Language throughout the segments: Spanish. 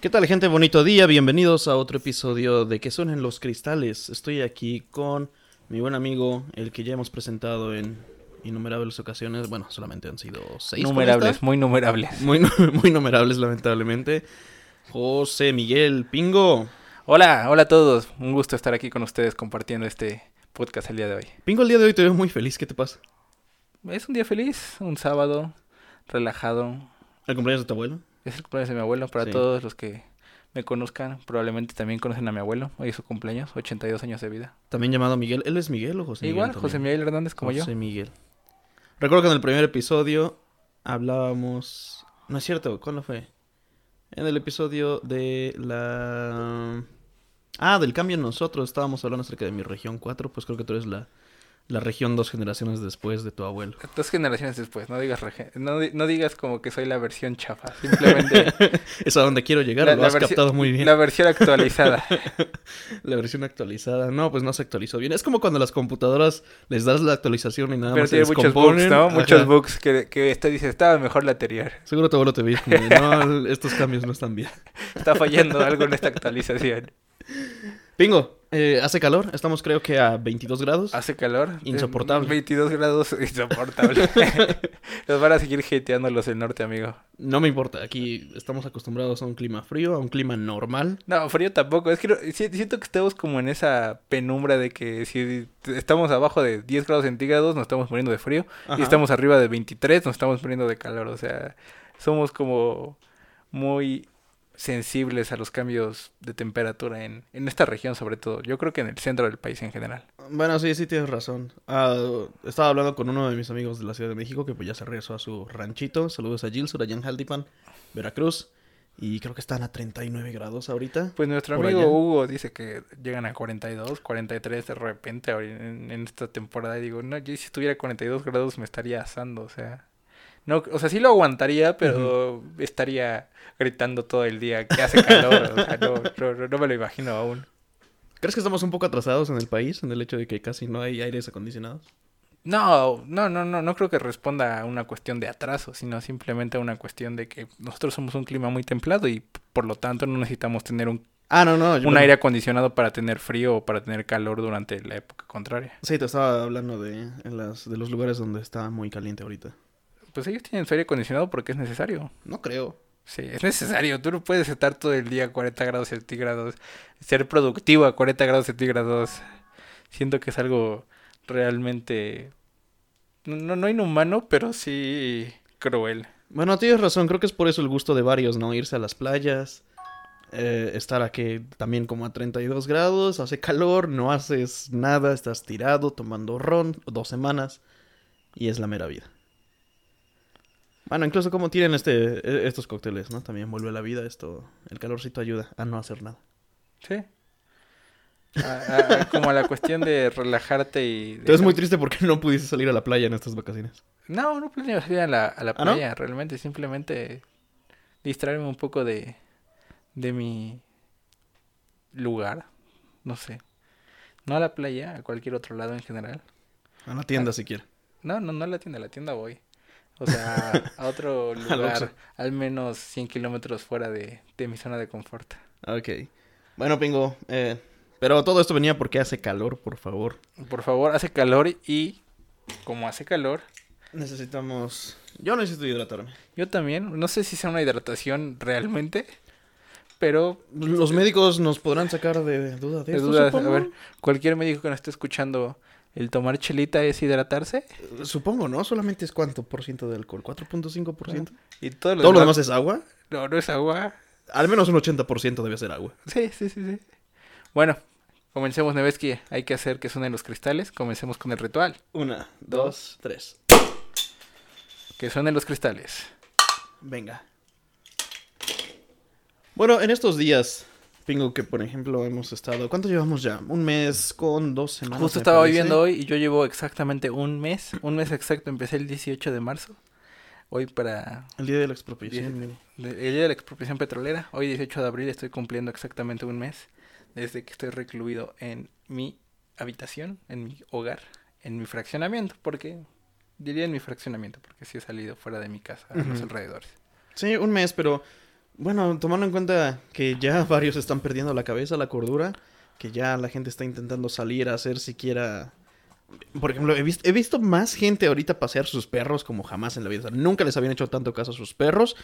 ¿Qué tal gente? Bonito día, bienvenidos a otro episodio de Que suenen los cristales. Estoy aquí con mi buen amigo, el que ya hemos presentado en innumerables ocasiones. Bueno, solamente han sido seis. Numerables, muy numerables. Muy, muy numerables, lamentablemente. José Miguel Pingo. Hola, hola a todos. Un gusto estar aquí con ustedes compartiendo este podcast el día de hoy. Pingo, el día de hoy te veo muy feliz. ¿Qué te pasa? Es un día feliz, un sábado, relajado. ¿El cumpleaños de tu abuelo? Es el cumpleaños de mi abuelo. Para Sí. todos los que me conozcan, probablemente también conocen a mi abuelo. Hoy es su cumpleaños, 82 años de vida. También llamado Miguel. ¿Él es Miguel o José Igual, Miguel? José también? Miguel Hernández como yo. José Miguel. Recuerdo que en el primer episodio hablábamos... No es cierto, ¿cuándo fue? En el episodio de la... Ah, del cambio en nosotros. Estábamos hablando acerca de mi región 4. Pues creo que tú eres la, la región dos generaciones después de tu abuelo. Dos generaciones después, no digas no, no digas como que soy la versión chafa, simplemente Es a donde quiero llegar, La- lo la has captado muy bien. la La... versión actualizada. versión actualizada. No, pues no se actualizó bien. Es como cuando a las computadoras les das la actualización y nada Pero más se tiene muchos descomponen. bugs, ¿no? Ajá. Muchos bugs que, que este dice, estaba mejor la anterior. Seguro tu abuelo te ve como no, estos cambios no están bien. Está fallando algo en esta actualización. Pingo, eh, hace calor, estamos creo que a 22 grados. Hace calor. Insoportable. Eh, 22 grados, insoportable. Nos van a seguir hateando los del norte, amigo. No me importa, aquí estamos acostumbrados a un clima frío, a un clima normal. No, frío tampoco. Es que siento que estamos como en esa penumbra de que si estamos abajo de 10 grados centígrados nos estamos muriendo de frío. Ajá. Y estamos arriba de 23 nos estamos muriendo de calor. O sea, somos como muy sensibles a los cambios de temperatura en, en esta región sobre todo. Yo creo que en el centro del país en general. Bueno, sí, sí tienes razón. Ah, estaba hablando con uno de mis amigos de la Ciudad de México que pues ya se regresó a su ranchito. Saludos a Gil, allá en Jaldipan, Veracruz. Y creo que están a 39 grados ahorita. Pues nuestro amigo allá. Hugo dice que llegan a 42, 43 de repente en, en esta temporada. Y digo, no, yo si estuviera a 42 grados me estaría asando, o sea. No, o sea, sí lo aguantaría, pero estaría gritando todo el día que hace calor. o sea, no, no, me lo imagino aún. ¿Crees que estamos un poco atrasados en el país en el hecho de que casi no hay aires acondicionados? No, no, no, no, no creo que responda a una cuestión de atraso, sino simplemente a una cuestión de que nosotros somos un clima muy templado y por lo tanto no necesitamos tener un, Ah, no, no. yo- un aire acondicionado para tener frío o para tener calor durante la época contraria. Sí, te estaba hablando de, en las, de los lugares donde está muy caliente ahorita. Pues ellos tienen su aire acondicionado porque es necesario. No creo. Sí, es necesario. Tú no puedes estar todo el día a 40 grados centígrados, ser productivo a 40 grados centígrados. Siento que es algo realmente no, no inhumano, pero sí cruel. Bueno, tienes razón, creo que es por eso el gusto de varios, ¿no? Irse a las playas, eh, estar aquí también como a 32 grados, hace calor, no haces nada, estás tirado tomando ron dos semanas y es la mera vida. Bueno, incluso como tienen este, e- estos cócteles, ¿no? También vuelve a la vida esto, el calorcito ayuda a no hacer nada. Sí. A- a- a- como a la cuestión de relajarte y... Entonces es muy triste porque no pudiste salir a la playa en estas vacaciones. No, no planeo salir a la, a la ¿Ah, no? playa, realmente. Simplemente distraerme un poco de, de mi lugar. No sé. No a la playa, a cualquier otro lado en general. A la tienda siquiera. No, no, no a la tienda, a la tienda voy. O sea, a otro lugar, al menos 100 kilómetros fuera de, de mi zona de confort. Ok. Bueno, Pingo, eh, pero todo esto venía porque hace calor, por favor. Por favor, hace calor y como hace calor, Necesitamos... Yo necesito hidratarme. yo también, no sé si sea una hidratación realmente, pero Los médicos nos podrán sacar de duda de de esto, duda, a ver, cualquier médico que nos esté escuchando, ¿el tomar chelita es hidratarse? Supongo, ¿no? Solamente es cuánto por ciento de alcohol, 4.5%. Y todo lo, ¿Todo lo demás- demás es agua? No, no es agua. Al menos un 80% debe ser agua. Sí, sí, sí, sí. Bueno, comencemos, Neveski. Hay que hacer que suenen los cristales. Comencemos con el ritual. Una, dos, tres. Que suenen los cristales. Venga. Bueno, en estos días, Pingo, que por ejemplo hemos estado... ¿Cuánto llevamos ya? Un mes con dos semanas. Justo estaba viviendo hoy y yo llevo exactamente un mes. Un mes exacto. Empecé el 18 de marzo. Hoy para El día de la expropiación. el día de la expropiación petrolera. Hoy 18 de abril estoy cumpliendo exactamente un mes. Desde que estoy recluido en mi habitación, en mi hogar, en mi fraccionamiento. Porque diría en mi fraccionamiento. Porque sí he salido fuera de mi casa, a los alrededores. Sí, un mes, pero Bueno, tomando en cuenta que ya varios están perdiendo la cabeza, la cordura, que ya la gente está intentando salir a hacer siquiera... Por ejemplo, he, vis- he visto más gente ahorita pasear sus perros como jamás en la vida. O sea, nunca les habían hecho tanto caso a sus perros.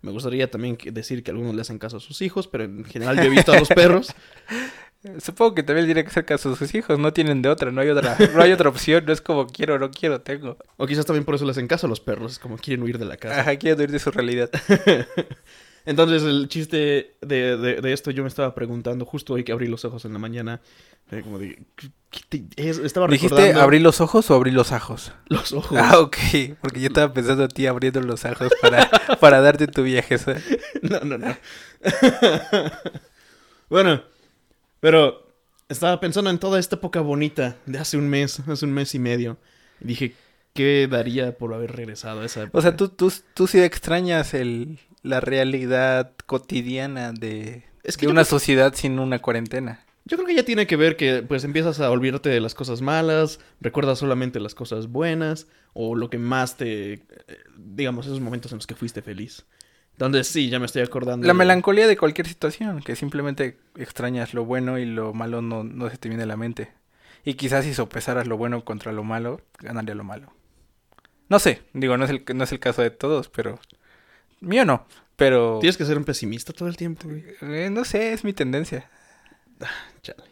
Me gustaría también decir que algunos le hacen caso a sus hijos, pero en general yo he visto a los perros. Supongo que también tiene que hacer caso a sus hijos, no tienen de otra, no hay otra, no hay otra opción, no es como quiero, no quiero, tengo. O quizás también por eso le hacen caso a los perros, es como quieren huir de la casa. Ajá, quiero huir de su realidad. Entonces, el chiste de, de- de esto yo me estaba preguntando justo hoy que abrí los ojos en la mañana. eh, como de, ¿qué- qué te- es- estaba ¿Dijiste recordando abrir los ojos o abrir los ajos? los ojos. Ah, ok, porque yo estaba pensando en ti abriendo los ojos para, para darte tu viaje. ¿sabes? No, no, no. bueno, pero estaba pensando en toda esta época bonita de hace un mes, hace un mes y medio. Y dije, ¿qué daría por haber regresado a esa época? O sea, tú, tú, tú sí extrañas el, la realidad cotidiana de, Es que de yo una creo sociedad sin una cuarentena. Yo creo que ya tiene que ver que pues empiezas a olvidarte de las cosas malas, recuerdas solamente las cosas buenas o lo que más te, digamos, esos momentos en los que fuiste feliz. Entonces sí, ya me estoy acordando. La de- melancolía de cualquier situación, que simplemente extrañas lo bueno y lo malo no, no se te viene a la mente. Y quizás si sopesaras lo bueno contra lo malo, ganaría lo malo. No sé, digo, no es el, no es el caso de todos, pero... Mío no, pero... Tienes que ser un pesimista todo el tiempo. güey. eh, no sé, es mi tendencia. Chale.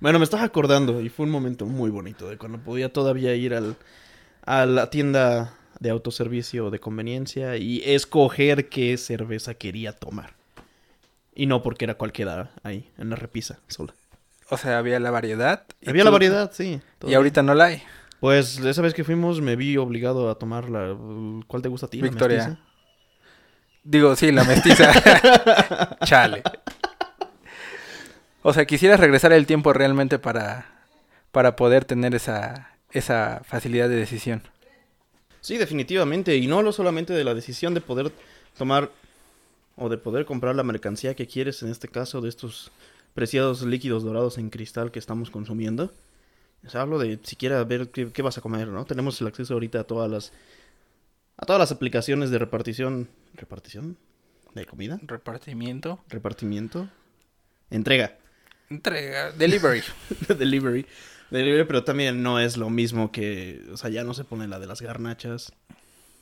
Bueno, me estaba acordando y fue un momento muy bonito de cuando podía todavía ir al, a la tienda de autoservicio de conveniencia y escoger qué cerveza quería tomar. Y no porque era cualquiera ahí, en la repisa sola. O sea, había la variedad. y Había la variedad, sí. Y ahorita no la hay. Pues esa vez que fuimos me vi obligado a tomar la... ¿Cuál te gusta a ti? ¿La Victoria. mestiza? Digo, sí, la mestiza. Chale. O sea, quisieras regresar el tiempo realmente para, para poder tener esa, esa facilidad de decisión. Sí, definitivamente. Y no lo solamente de la decisión de poder tomar o de poder comprar la mercancía que quieres, en este caso de estos preciados líquidos dorados en cristal que estamos consumiendo. O sea, hablo de siquiera ver qué, qué vas a comer, ¿no? Tenemos el acceso ahorita a todas las a todas las aplicaciones de repartición, repartición de comida, Repartimiento. repartimiento, entrega, Entrega. Delivery. delivery, delivery, pero también no es lo mismo que, o sea, ya no se pone la de las garnachas.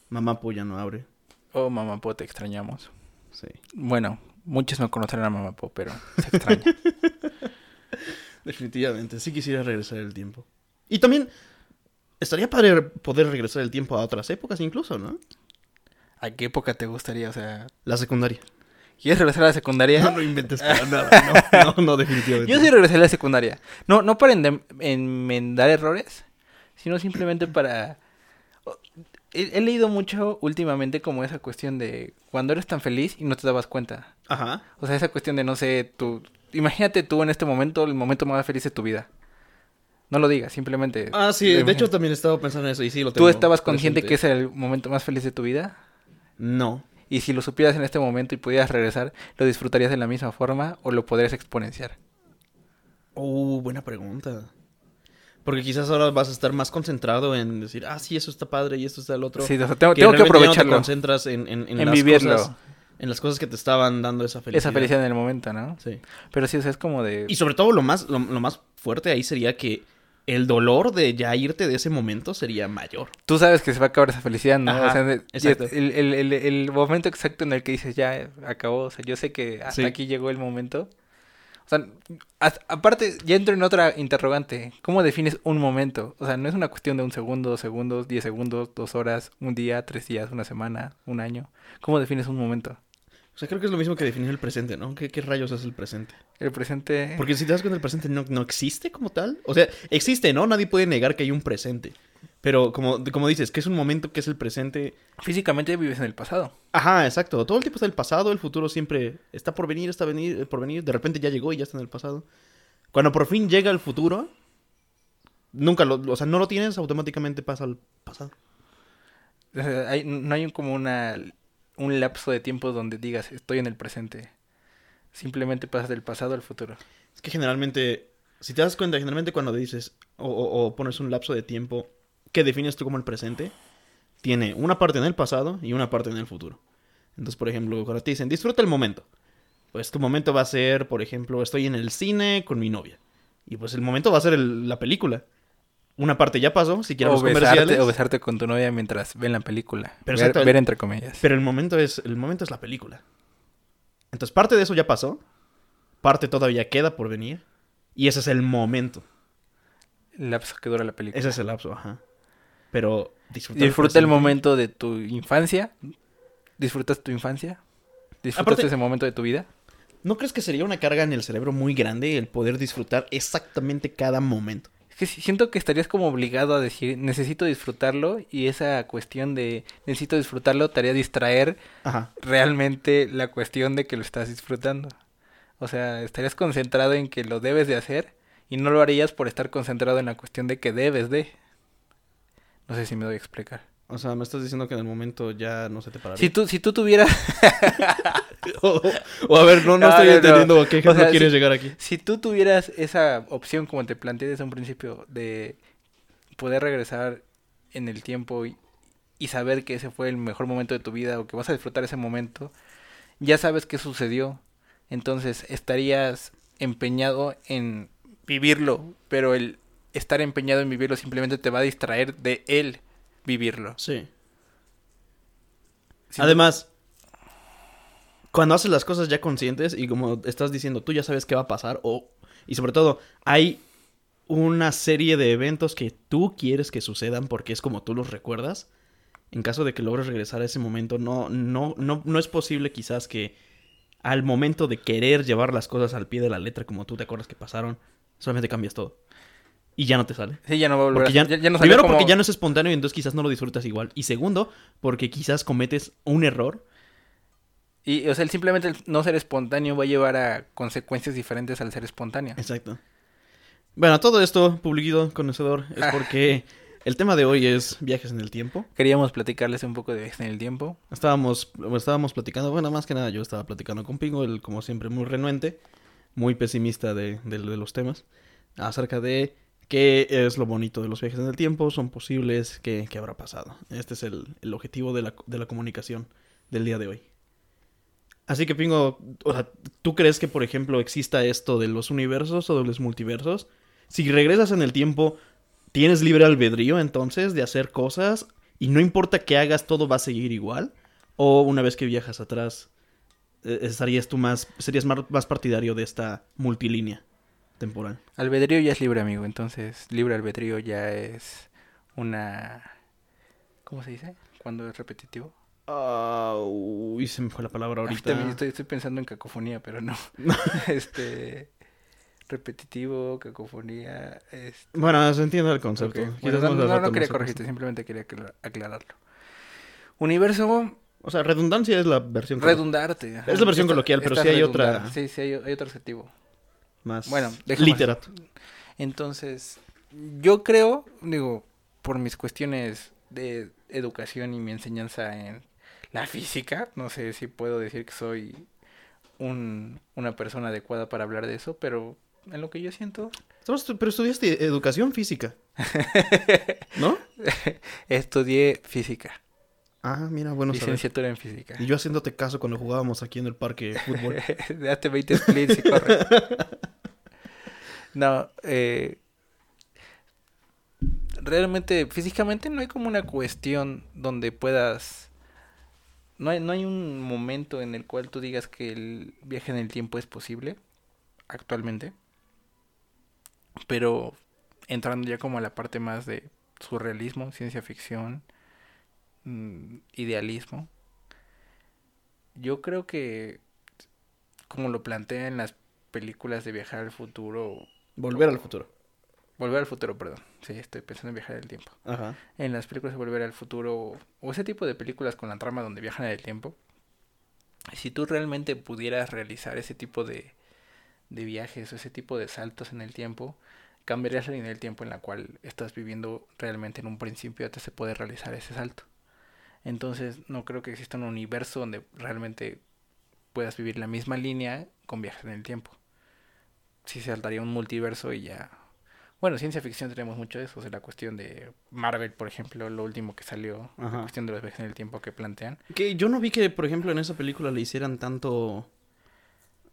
Mamá ya no abre. Oh, Mamapo, te extrañamos. Sí. Bueno, muchos no conocerán a Mamapo, pero se extraña. Definitivamente, sí quisiera regresar el tiempo. Y también estaría padre poder regresar el tiempo a otras épocas incluso, ¿no? ¿A qué época te gustaría? O sea, La secundaria. ¿quieres regresar a la secundaria? No, no inventes para nada. No, no, no, definitivamente. Yo sí regresé a la secundaria. No, no para enmendar errores, sino simplemente para... He, he leído mucho últimamente como esa cuestión de cuando eres tan feliz y no te dabas cuenta. Ajá. O sea, esa cuestión de, no sé, tú... Imagínate tú en este momento, el momento más feliz de tu vida. No lo digas, simplemente... Ah, sí, de hecho también estaba pensando en eso y sí lo ¿Tú tengo estabas consciente presente. que ese era el momento más feliz de tu vida? No. Y si lo supieras en este momento y pudieras regresar, ¿lo disfrutarías de la misma forma o lo podrías exponenciar? Uh, buena pregunta. Porque quizás ahora vas a estar más concentrado en decir, ah, sí, eso está padre y esto está el otro. Sí, o sea, tengo, que tengo que realmente ya no aprovecharlo. te concentras en, en, en en las vivirlo. cosas, en las cosas que te estaban dando esa felicidad. Esa felicidad en el momento, ¿no? Sí. Pero sí, o sea, es como de... Y sobre todo lo más, lo, lo más fuerte ahí sería que el dolor de ya irte de ese momento sería mayor. Tú sabes que se va a acabar esa felicidad, ¿no? Ajá, o sea, exacto. El, el, el, el momento exacto en el que dices, ya, acabó. O sea, yo sé que hasta Sí. aquí llegó el momento. O sea, aparte, ya entro en otra interrogante. ¿Cómo defines un momento? O sea, no es una cuestión de un segundo, dos segundos, diez segundos, dos horas, un día, tres días, una semana, un año. ¿Cómo defines un momento? O sea, creo que es lo mismo que definir el presente, ¿no? ¿Qué, qué rayos es el presente? El presente... Porque si te das cuenta, el presente no, no existe como tal. O sea, existe, ¿no? Nadie puede negar que hay un presente. Pero como, como dices, que es un momento que es el presente. Físicamente vives en el pasado. Ajá, exacto. Todo el tiempo está el pasado, el futuro siempre está por venir, está venir, por venir. De repente ya llegó y ya está en el pasado. Cuando por fin llega el futuro, nunca lo, o sea, no lo tienes, automáticamente pasa al pasado. Hay- no hay como una, un lapso de tiempo donde digas, estoy en el presente. Simplemente pasas del pasado al futuro. Es que generalmente, si te das cuenta, generalmente cuando dices o, pones un lapso de tiempo que defines tú como el presente, tiene una parte en el pasado y una parte en el futuro. Entonces, por ejemplo, cuando te dicen, disfruta el momento. Pues tu momento va a ser, por ejemplo, estoy en el cine con mi novia. Y pues el momento va a ser la película. Una parte ya pasó, si quieres comerciales. o besarte con tu novia mientras ven la película. Pero ver, entre comillas. Pero el momento es el momento es la película. Entonces, parte de eso ya pasó. Parte todavía queda por venir. Y ese es el momento. El lapso que dura la película. Ese es el lapso, ajá. Pero disfrutar Disfruta el momento de tu infancia. ¿Disfrutas tu infancia? ¿Disfrutas Aparte- ese momento de tu vida? ¿No crees que sería una carga en el cerebro muy grande el poder disfrutar exactamente cada momento? Es que siento que estarías como obligado a decir, necesito disfrutarlo. Y esa cuestión de necesito disfrutarlo te haría distraer Ajá. realmente la cuestión de que lo estás disfrutando. O sea, estarías concentrado en que lo debes de hacer y no lo harías por estar concentrado en la cuestión de que debes de. No sé si me doy a explicar. O sea, me estás diciendo que en el momento ya no se te pararía. Si tú, si tú tuvieras, o, o a ver, no, no No, estoy no, no. entendiendo a qué O ejemplo sea, quieres si- llegar aquí. si tú tuvieras esa opción, como te planteé desde un principio, de poder regresar en el tiempo y, y saber que ese fue el mejor momento de tu vida o que vas a disfrutar ese momento, ya sabes qué sucedió. Entonces estarías empeñado en vivirlo, pero el estar empeñado en vivirlo simplemente te va a distraer de él vivirlo. Sí. Si- Además, cuando haces las cosas ya conscientes y como estás diciendo, tú ya sabes qué va a pasar, o, y sobre todo, hay una serie de eventos que tú quieres que sucedan porque es como tú los recuerdas. En caso de que logres regresar a ese momento, no, no, no, no es posible quizás que al momento de querer llevar las cosas al pie de la letra como tú te acuerdas que pasaron, solamente cambias todo. Y ya no te sale. Sí, ya no va a volver Porque a- ya, ya- ya no salió primero como- porque ya no es espontáneo y entonces quizás no lo disfrutas igual. Y segundo, porque quizás cometes un error. Y, o sea, el simplemente el no ser espontáneo va a llevar a consecuencias diferentes al ser espontáneo. Exacto. Bueno, todo esto, publicado conocedor, es Ah. porque el tema de hoy es viajes en el tiempo. Queríamos platicarles un poco de viajes en el tiempo. Estábamos, estábamos platicando, bueno, más que nada yo estaba platicando con Pingo, él como siempre muy renuente, muy pesimista de, de- de los temas, acerca de qué es lo bonito de los viajes en el tiempo, son posibles, qué, habrá pasado. Este es el, objetivo de la, comunicación del día de hoy. Así que Pingo, ¿tú crees que por ejemplo exista esto de los universos o de los multiversos? Si regresas en el tiempo, ¿tienes libre albedrío entonces de hacer cosas y no importa qué hagas, todo va a seguir igual? ¿O una vez que viajas atrás, eh, estarías tú más, serías más partidario de esta multilínea temporal? Albedrío ya es libre, amigo. Entonces, libre albedrío ya es una... ¿Cómo se dice? Cuando es repetitivo. Ah, uy, se me fue la palabra Ay, ahorita. también estoy, estoy pensando en cacofonía, pero no. este... Repetitivo, cacofonía... Este... Bueno, se entiende el concepto. Bueno, no, quería corregirte, simplemente quería aclar- aclararlo. Universo, O sea, redundancia es la versión redundarte. ajá. Es la versión coloquial, pero sí hay otra-. Sí, sí, hay, hay otro adjetivo. Más Bueno, literato. Entonces, yo creo, digo, por mis cuestiones de educación y mi enseñanza en la física, no sé si puedo decir que soy un, una persona adecuada para hablar de eso, pero en lo que yo siento, Pero estudiaste educación física, ¿no? estudié física, Ah, mira, bueno saber. licenciatura en física. Y yo haciéndote caso cuando jugábamos aquí en el parque de fútbol. Date 20 splits y corre. No, eh, realmente físicamente no hay como una cuestión donde puedas... No hay, no hay un momento en el cual tú digas que el viaje en el tiempo es posible actualmente. Pero entrando ya como a la parte más de surrealismo, ciencia ficción, mm, idealismo. Yo creo que, como lo plantea en las películas de viajar al futuro, Volver al futuro. volver al futuro, perdón, sí, estoy pensando en viajar al tiempo. Ajá. En las películas de volver al futuro, o ese tipo de películas con la trama donde viajan en el tiempo, si tú realmente pudieras realizar ese tipo de, de viajes o ese tipo de saltos en el tiempo, cambiarías la línea del tiempo en la cual estás viviendo realmente en un principio antes de poder realizar ese salto. Entonces no creo que exista un universo donde realmente puedas vivir la misma línea con viajes en el tiempo. Si saltaría un multiverso y ya Bueno, ciencia ficción tenemos mucho de eso, o sea, la cuestión de Marvel, por ejemplo, lo último que salió, Ajá. la cuestión de los viajes en el tiempo que plantean. Que yo no vi que, por ejemplo, en esa película le hicieran tanto...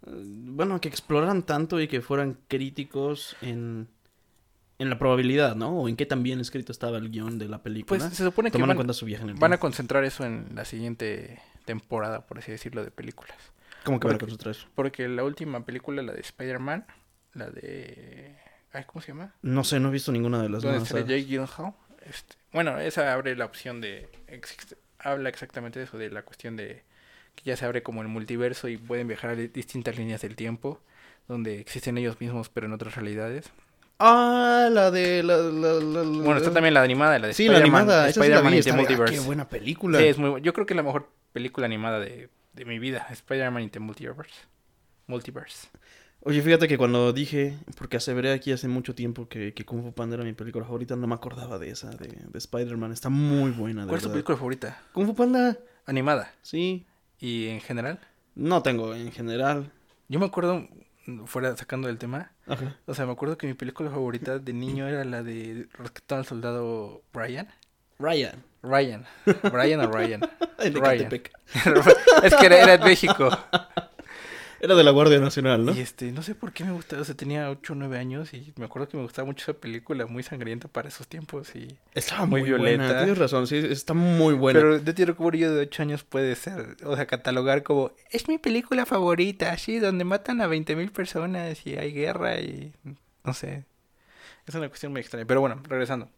eh, Bueno, que exploraran tanto y que fueran críticos en, en la probabilidad, ¿no? O en qué tan bien escrito estaba el guion de la película. Pues se supone que en van, cuenta su viaje en el van a concentrar eso en la siguiente temporada, por así decirlo, de películas. ¿Cómo que porque- concentrar eso? Porque la última película, la de Spider-Man, la de... Ay, ¿Cómo se llama? No sé, no he visto ninguna de las sagas. Jake Gyllenhaal. Este, bueno, esa abre la opción de... habla exactamente de eso, de la cuestión de que ya se abre como el multiverso y pueden viajar a distintas líneas del tiempo, donde existen ellos mismos pero en otras realidades. Ah, la de... La, la- la- la- Bueno, está también la animada, la de Sí, la Spider-Man, sí Spider-Man está de- ah, Multiverse. qué buena película. Sí, es muy Yo creo que es la mejor película animada de, de mi vida, Spider-Man in the Multiverse. Multiverse. Oye, fíjate que cuando dije, porque aseveré aquí hace mucho tiempo que, que Kung Fu Panda era mi película favorita, no me acordaba de esa, de, de Spider-Man. Está muy buena, de ¿Cuál es tu verdad. película favorita? Kung Fu Panda, Animada. sí. ¿Y en general? No tengo en general. Yo me acuerdo, fuera sacando del tema, Ajá. o sea, me acuerdo que mi película favorita de niño era la de Rescatando al Soldado Brian. Ryan. Ryan. Brian o Ryan. El de Ryan. Es que era, era en México. Era de la Guardia Nacional, ¿no? Y este, no sé por qué me gustaba, o sea, tenía 8 o 9 años y me acuerdo que me gustaba mucho esa película, muy sangrienta para esos tiempos y... Estaba muy muy, buena. violenta. Tienes razón, sí, está muy buena. Pero de tiro yo de 8 años puede ser, o sea, catalogar como, es mi película favorita, así, donde matan a 20 mil personas y hay guerra y... no sé. Es una cuestión muy extraña. Pero bueno, regresando.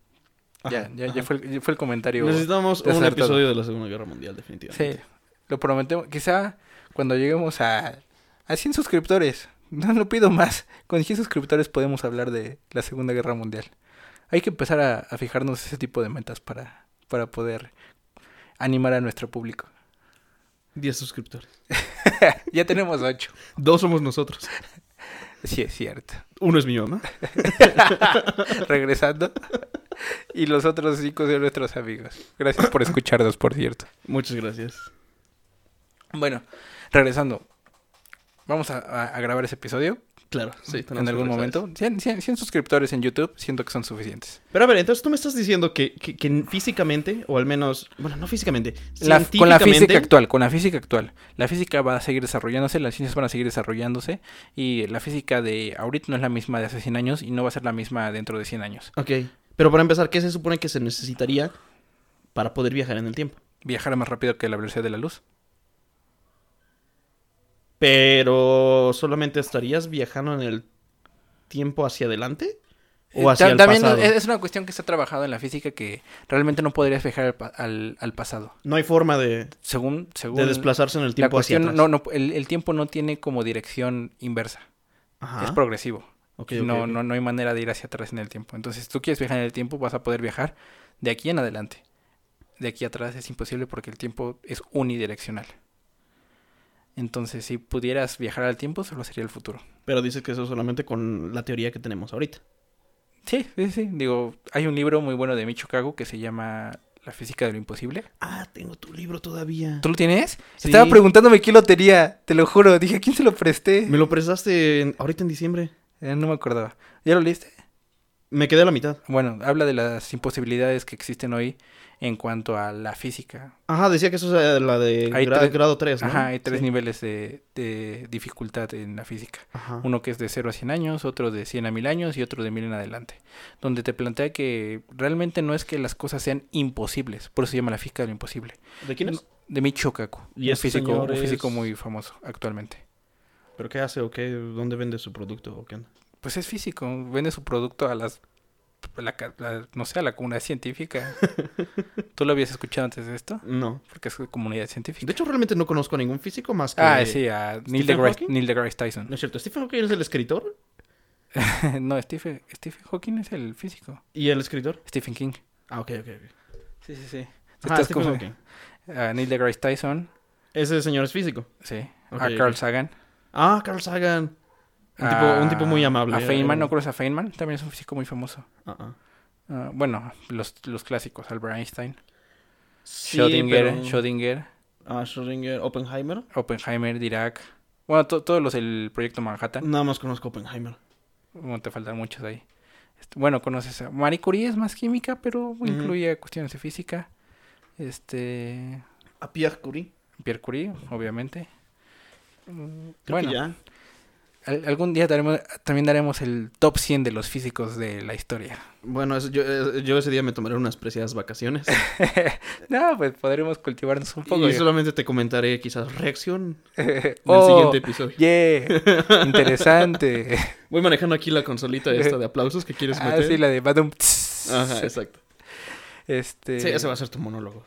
Ya, Ajá, ya, ya, ajá. fue el, ya fue el comentario. Necesitamos un episodio de la Segunda Guerra Mundial, definitivamente. Sí, lo prometemos. Quizá cuando lleguemos a, a 100 suscriptores, no lo pido más, con 100 suscriptores podemos hablar de la Segunda Guerra Mundial. Hay que empezar a, a fijarnos ese tipo de metas para, para poder animar a nuestro público. 10 suscriptores. ya tenemos 8. Dos somos nosotros. Sí, es cierto. Uno es mi mamá. Regresando. Y los otros 5 son nuestros amigos. Gracias por escucharnos, por cierto. Muchas gracias. Bueno, regresando. Vamos a, a- a grabar ese episodio Claro, sí. en algún momento. 100, 100 100 suscriptores en YouTube, siento que son suficientes. Pero a ver, entonces tú me estás diciendo que, que- que físicamente, o al menos, bueno, no físicamente, La- con la física actual, con la física actual. La física va a seguir desarrollándose, las ciencias van a seguir desarrollándose y la física de ahorita no es la misma de hace 100 años y no va a ser la misma dentro de 100 años. Ok, pero para empezar, ¿qué se supone que se necesitaría para poder viajar en el tiempo? Viajar más rápido que la velocidad de la luz. Pero solamente estarías viajando en el tiempo hacia adelante Eh, o hacia ta- el También pasado. es una cuestión que está trabajado en la física que realmente no podrías viajar al, pa- al- al pasado. No hay forma de, Según, según de desplazarse en el la tiempo hacia cuestión, atrás. no, no, el, el tiempo no tiene como dirección inversa, Ajá. es progresivo. No, no, no hay manera de ir hacia atrás en el tiempo. Entonces, si tú quieres viajar en el tiempo, vas a poder viajar de aquí en adelante. De aquí atrás es imposible porque el tiempo es unidireccional. Entonces, si pudieras viajar al tiempo, solo sería el futuro. Pero dices que eso solamente con la teoría que tenemos ahorita. Sí, sí, sí. Digo, hay un libro muy bueno de Micho Kago que se llama La física de lo imposible. Ah, tengo tu libro todavía. ¿Tú lo tienes? Sí. Estaba preguntándome quién lo tenía, te lo juro. Dije, ¿a quién se lo presté? Me lo prestaste en- ahorita en diciembre. Eh, no me acordaba. ¿Ya lo leíste? Me quedé a la mitad. Bueno, habla de las imposibilidades que existen hoy en cuanto a la física. Ajá, decía que eso es la de Hay gra- tres- grado 3, ¿no? Ajá, hay tres Sí. niveles de, de dificultad en la física. Ajá. Uno que es de 0 a 100 años, otro de 100 a 1000 años y otro de 1000 en adelante. Donde te plantea que realmente no es que las cosas sean imposibles, por eso se llama la física de lo imposible. ¿De quién es? De Michio Kaku, ¿Y un físico, señor un físico es- muy famoso actualmente. ¿Pero qué hace o qué? ¿Dónde vende su producto o qué? Pues es físico, vende su producto a las, la la- no sé, a la comunidad científica. ¿Tú lo habías escuchado antes de esto? No. Porque es comunidad científica. De hecho, realmente no conozco a ningún físico más que... Ah, sí, a Neil ¿Stephen deGrasse? Neil deGrasse Tyson. No es cierto. ¿Stephen Hawking es el escritor? no, Stephen, Stephen Hawking es el físico. ¿Y el escritor? Stephen King. Ah, ok, ok, ok. Sí, sí, sí. Ah, Stephen Hawking. Neil deGrasse Tyson, Ese señor es físico. sí. Ok, a Carl. Sagan. Ah, Carl Sagan. Un, tipo, a- un tipo muy amable. A Feynman, eh. ¿no conoces a Feynman? También es un físico muy famoso. Ah, ah. Ah, bueno, los, los clásicos, Albert Einstein, Sí, Schrödinger, pero- Schrödinger, Ah, Schrödinger, Oppenheimer. Oppenheimer, Dirac. Bueno, to- todos los del proyecto Manhattan. Nada más conozco Oppenheimer. Bueno, te faltan muchos ahí. Este, bueno, conoces a Marie Curie, es más química, pero incluye cuestiones de física. Este. A Pierre Curie. Pierre Curie, obviamente. Creo bueno, ya. algún día daremos- también daremos el top 100 de los físicos de la historia. Bueno, eso- yo, eh, yo ese día me tomaré unas preciadas vacaciones. no, pues podremos cultivarnos un poco. y solamente te comentaré quizás reacción en el Oh, siguiente episodio. yeah, interesante. Voy manejando aquí la consolita esta de aplausos que quieres ah, meter. sí, la de Badum. Ajá, exacto. Este... Sí, ese va a ser tu monólogo.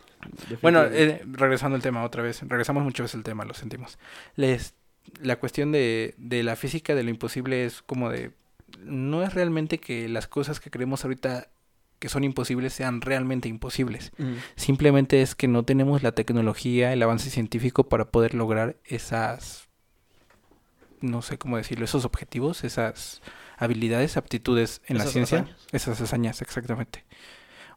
Bueno, eh, regresando al tema otra vez, regresamos muchas veces al tema, lo sentimos. Les, la cuestión de, de la física de lo imposible es como de, no es realmente que las cosas que creemos ahorita que son imposibles sean realmente imposibles. Mm. Simplemente es que no tenemos la tecnología, el avance científico para poder lograr esas, no sé cómo decirlo, esos objetivos, esas habilidades, aptitudes en la ciencia, hazañas. esas hazañas, exactamente.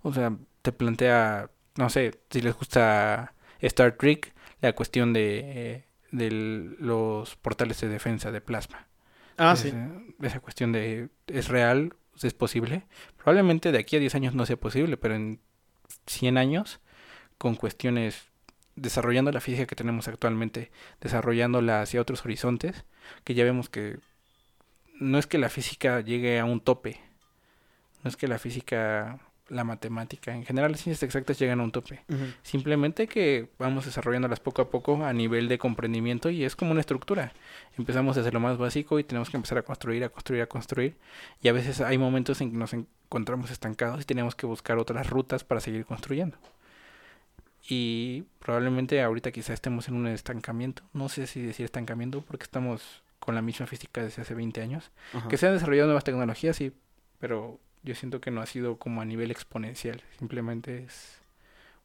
O sea, te plantea, no sé, si les gusta Star Trek, la cuestión de, eh, de los portales de defensa de plasma. Ah, Es- sí. Esa cuestión de, ¿es real? ¿Es posible? Probablemente de aquí a 10 años no sea posible, pero en 100 años, con cuestiones, desarrollando la física que tenemos actualmente, desarrollándola hacia otros horizontes, que ya vemos que no es que la física llegue a un tope, no es que la física, la matemática, en general las ciencias exactas llegan a un tope. Ujú. Simplemente que vamos desarrollándolas poco a poco a nivel de comprendimiento y es como una estructura. Empezamos desde lo más básico y tenemos que empezar a construir, a construir, a construir. Y a veces hay momentos en que nos encontramos estancados y tenemos que buscar otras rutas para seguir construyendo. Y probablemente ahorita quizá estemos en un estancamiento. No sé si decir estancamiento porque estamos con la misma física desde hace 20 años. Ajá. Que se han desarrollado nuevas tecnologías, sí, pero yo siento que no ha sido como a nivel exponencial. Simplemente es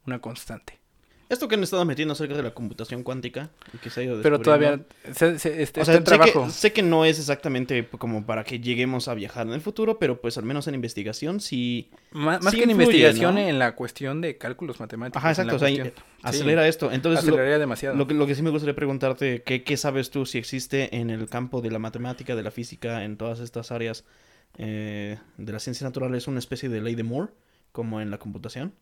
una constante. Esto que han estado metiendo acerca de la computación cuántica, y que se ha ido Pero todavía se, se- este- O está en sé trabajo. que, sé que no es exactamente como para que lleguemos a viajar en el futuro, pero pues al menos en investigación sí Más, sí que en investigación ¿no? en la cuestión de cálculos matemáticos. Ajá, exacto, o sea, cuestión- acelera esto. Entonces, lo, aceleraría demasiado. lo que, lo que sí me gustaría preguntarte, ¿qué, ¿qué sabes tú si existe en el campo de la matemática, de la física, en todas estas áreas eh, de las ciencias naturales, una especie de ley de Moore, como en la computación?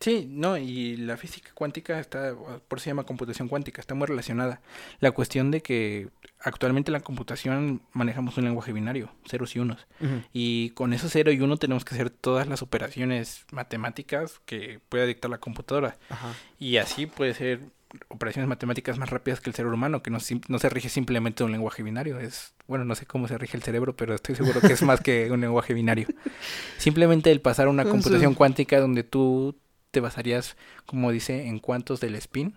Sí, no, y la física cuántica está, por eso se llama computación cuántica, está muy relacionada. La cuestión de que actualmente en la computación manejamos un lenguaje binario, ceros y unos. Y con esos 0 y 1 tenemos que hacer todas las operaciones matemáticas que pueda dictar la computadora. Ajá. Y así puede ser operaciones matemáticas más rápidas que el cerebro humano, que no, no se rige simplemente un lenguaje binario. Es, bueno, no sé cómo se rige el cerebro, pero estoy seguro que es más que un lenguaje binario. Simplemente el pasar a una computación cuántica donde tú te basarías, como dice, en cuantos del spin.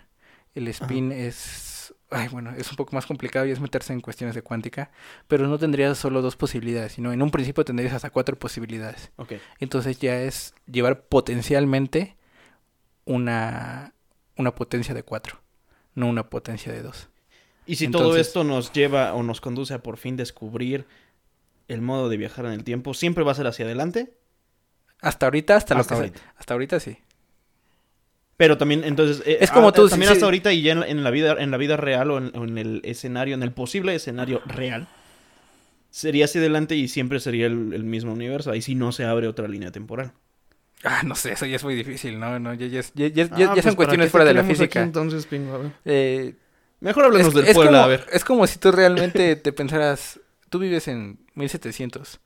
El spin es, ay, bueno, es un poco más complicado y es meterse en cuestiones de cuántica, pero no tendrías solo dos posibilidades, sino en un principio tendrías hasta cuatro posibilidades. Entonces ya es llevar potencialmente una, una potencia de 4, no una potencia de 2. Y si todo esto nos lleva o nos conduce a por fin descubrir el modo de viajar en el tiempo, ¿siempre va a ser hacia adelante? Hasta ahorita, hasta, lo Hasta que se- ahorita. hasta ahorita sí. Pero también, entonces, eh, Es como ah, tú, también sí, hasta sí. ahorita y ya en, la- en la vida, en la vida real o en, el escenario, en el posible escenario real, sería hacia adelante y siempre sería el, el mismo universo. Ahí sí no se abre otra línea temporal. Ah, no sé, eso ya es muy difícil, ¿no? no ya, ya, ya- ya- Ah, ya pues, son ¿para cuestiones fuera de la aquí física. entonces, Pingo? A ver. Eh, Mejor háblanos es, del es Puebla, como, a ver. es como si tú realmente te pensaras, tú vives en 1700.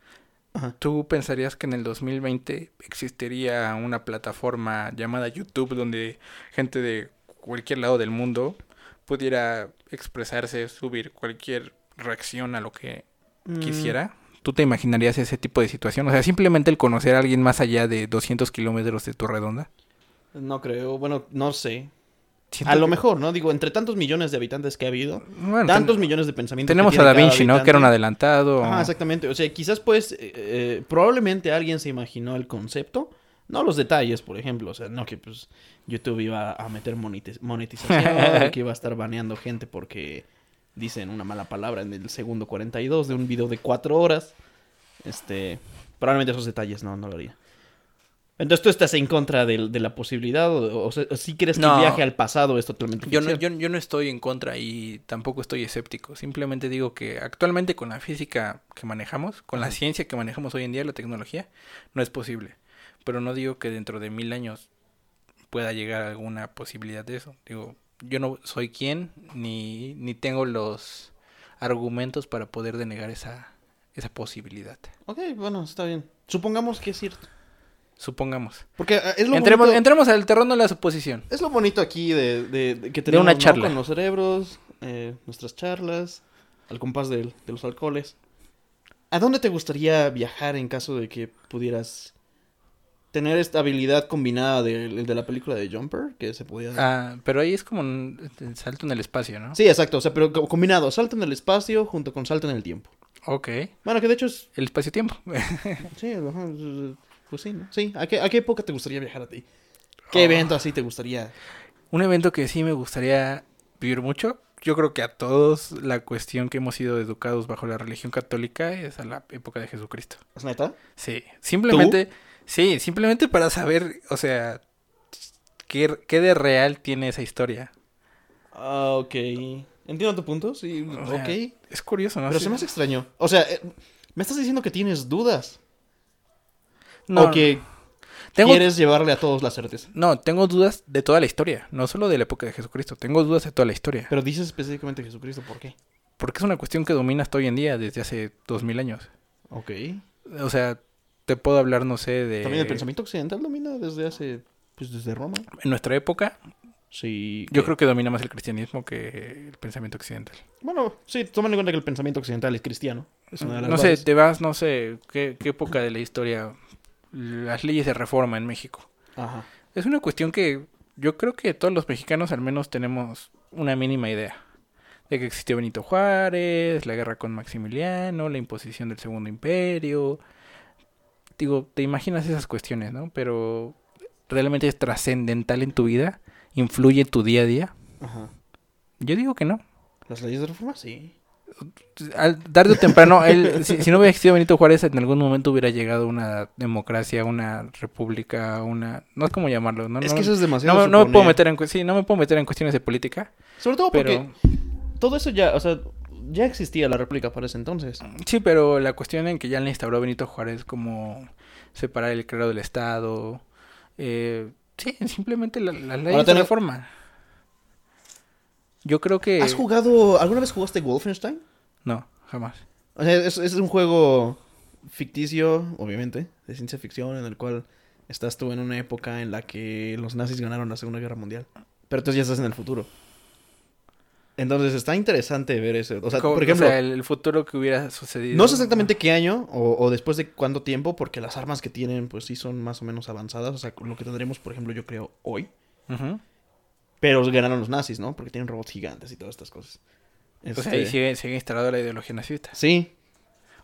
Ajá. ¿Tú pensarías que en el 2020 existiría una plataforma llamada YouTube donde gente de cualquier lado del mundo pudiera expresarse, subir cualquier reacción a lo que Mm, quisiera? ¿Tú te imaginarías ese tipo de situación? O sea, simplemente el conocer a alguien más allá de 200 kilómetros de tu redonda. No creo, bueno, no sé. Siento A lo mejor, ¿no? Digo, entre tantos millones de habitantes que ha habido, Bueno, tantos ten- millones de pensamientos. que tenemos a Da Vinci, ¿no? Que era un adelantado. Ajá, exactamente. O sea, quizás pues, eh, eh, probablemente alguien se imaginó el concepto, no los detalles, por ejemplo. O sea, no que pues YouTube iba a meter monetiz- monetización, que iba a estar baneando gente porque dicen una mala palabra en el segundo 42 de un video de cuatro horas. Este, probablemente esos detalles no, no lo haría. Entonces tú estás en contra de, de la posibilidad o, o, sea, o si crees que No. el viaje al pasado es totalmente Yo no, yo no estoy en contra y tampoco estoy escéptico. Simplemente digo que actualmente con la física que manejamos, con la ciencia que manejamos hoy en día, la tecnología, no es posible. Pero no digo que dentro de mil años pueda llegar alguna posibilidad de eso. Digo, yo no soy quien ni, ni tengo los argumentos para poder denegar esa, esa posibilidad. Ok, bueno, está bien. Supongamos que es cierto. Supongamos. Porque ah, es lo Entremos, bonito, entremos al terreno de la suposición. es lo bonito aquí de, de- de que tenemos una ¿no? charla. con los cerebros, eh, nuestras charlas, al compás de, los alcoholes. ¿A dónde te gustaría viajar en caso de que pudieras tener esta habilidad combinada de, de la película de Jumper? Que se podía... Ah, pero ahí es como un salto en el espacio, ¿no? Sí, exacto, o sea, pero co- combinado, salto en el espacio junto con salto en el tiempo. Ok. Bueno, que de hecho es... El espacio-tiempo. Sí, pues sí, ¿no? Sí, ¿a qué, ¿a qué época te gustaría viajar a ti? ¿Qué Ah. evento así te gustaría? Un evento que sí me gustaría vivir mucho. Yo creo que a todos la cuestión que hemos sido educados bajo la religión católica es a la época de Jesucristo. ¿Es neta? Sí, simplemente, sí, simplemente para saber, o sea, qué, qué de real tiene esa historia. Ah, ok. Entiendo tu punto, sí, O sea, ok. Es curioso, ¿no? Pero Sí. se me hace extraño. O sea, eh, me estás diciendo que tienes dudas. No, o que tengo, quieres llevarle a todos la certeza. no, tengo dudas de toda la historia, no solo de la época de Jesucristo, tengo dudas de toda la historia. Pero dices específicamente Jesucristo, ¿por qué? Porque es una cuestión que domina hasta hoy en día, desde hace dos mil años. Ok. O sea, te puedo hablar, no sé, de... También el pensamiento occidental domina desde hace, pues desde Roma. En nuestra época, Sí. yo creo que domina más el cristianismo que el pensamiento occidental. Bueno, sí, tomando en cuenta que el pensamiento occidental es cristiano. Es una de las No sé, te vas, no sé, ¿qué, qué época de la historia, las leyes de reforma en México. Ajá. Es una cuestión que yo creo que todos los mexicanos al menos tenemos una mínima idea. De que existió Benito Juárez, la guerra con Maximiliano, la imposición del Segundo Imperio. Digo, te imaginas esas cuestiones, ¿no? Pero realmente es trascendental en tu vida, influye en tu día a día. Ajá. Yo digo que no. Las leyes de reforma, sí. al tarde o temprano, él, si, si no hubiera existido Benito Juárez, en algún momento hubiera llegado una democracia, una república, una... No es como llamarlo, ¿no? es no, que eso es demasiado. no, no me puedo meter en, sí, no me puedo meter en cuestiones de política, Sobre todo porque pero... todo eso ya, o sea, ya existía la República para ese entonces. Sí, pero la cuestión en que ya le instauró Benito Juárez como separar el clero del Estado, eh, sí, simplemente la, la ley de tenés- reforma. Yo creo que... ¿Has jugado, alguna vez jugaste Wolfenstein? No, jamás. O sea, es, es un juego ficticio, obviamente, de ciencia ficción, en el cual estás tú en una época en la que los nazis ganaron la Segunda Guerra Mundial. Pero entonces ya estás en el futuro. Entonces está interesante ver eso. O sea, por ejemplo, o sea, el, futuro que hubiera sucedido. no sé exactamente qué año o, o después de cuánto tiempo, porque las armas que tienen, pues sí son más o menos avanzadas. O sea, lo que tendremos, por ejemplo, yo creo, hoy. Ujú. Pero ganaron los nazis, ¿no? Porque tienen robots gigantes y todas estas cosas. O sea, Este, ahí sigue, sigue instalada la ideología nazista. Sí.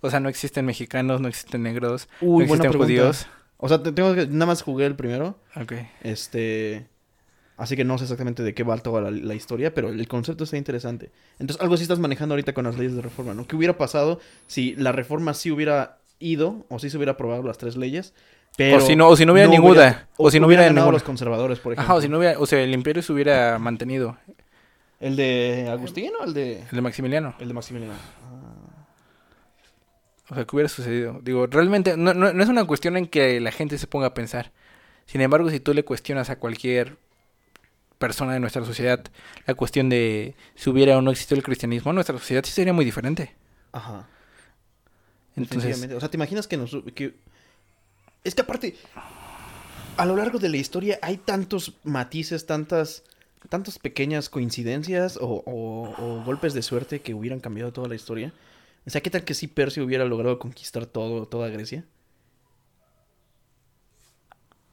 O sea, no existen mexicanos, no existen negros, Uy, no existen judíos. O sea, te- tengo que, nada más jugué el primero. Ok. Este. Así que no sé exactamente de qué va toda la, la historia, pero el concepto está interesante. Entonces, algo así estás manejando ahorita con las leyes de reforma, ¿no? ¿Qué hubiera pasado si la reforma sí hubiera ido o sí se hubiera aprobado las tres leyes? Pero o si no, o si no hubiera ninguna. o, si no hubiera ganado ninguna. los conservadores, por ejemplo. Ajá, o si no hubiera, o sea, el imperio se hubiera mantenido. ¿El de Agustín o el de, El de Maximiliano. el de Maximiliano? Ah. O sea, ¿qué hubiera sucedido? Digo, realmente no, no, no es una cuestión en que la gente se ponga a pensar. Sin embargo, si tú le cuestionas a cualquier persona de nuestra sociedad la cuestión de si hubiera o no existido el cristianismo, nuestra sociedad sí sería muy diferente. Ajá. Entonces. O sea, ¿te imaginas que nos... Que... Es que aparte, a lo largo de la historia hay tantos matices, tantas, tantas pequeñas coincidencias o, o- o golpes de suerte que hubieran cambiado toda la historia. O sea, ¿qué tal que si Persia hubiera logrado conquistar todo, toda Grecia?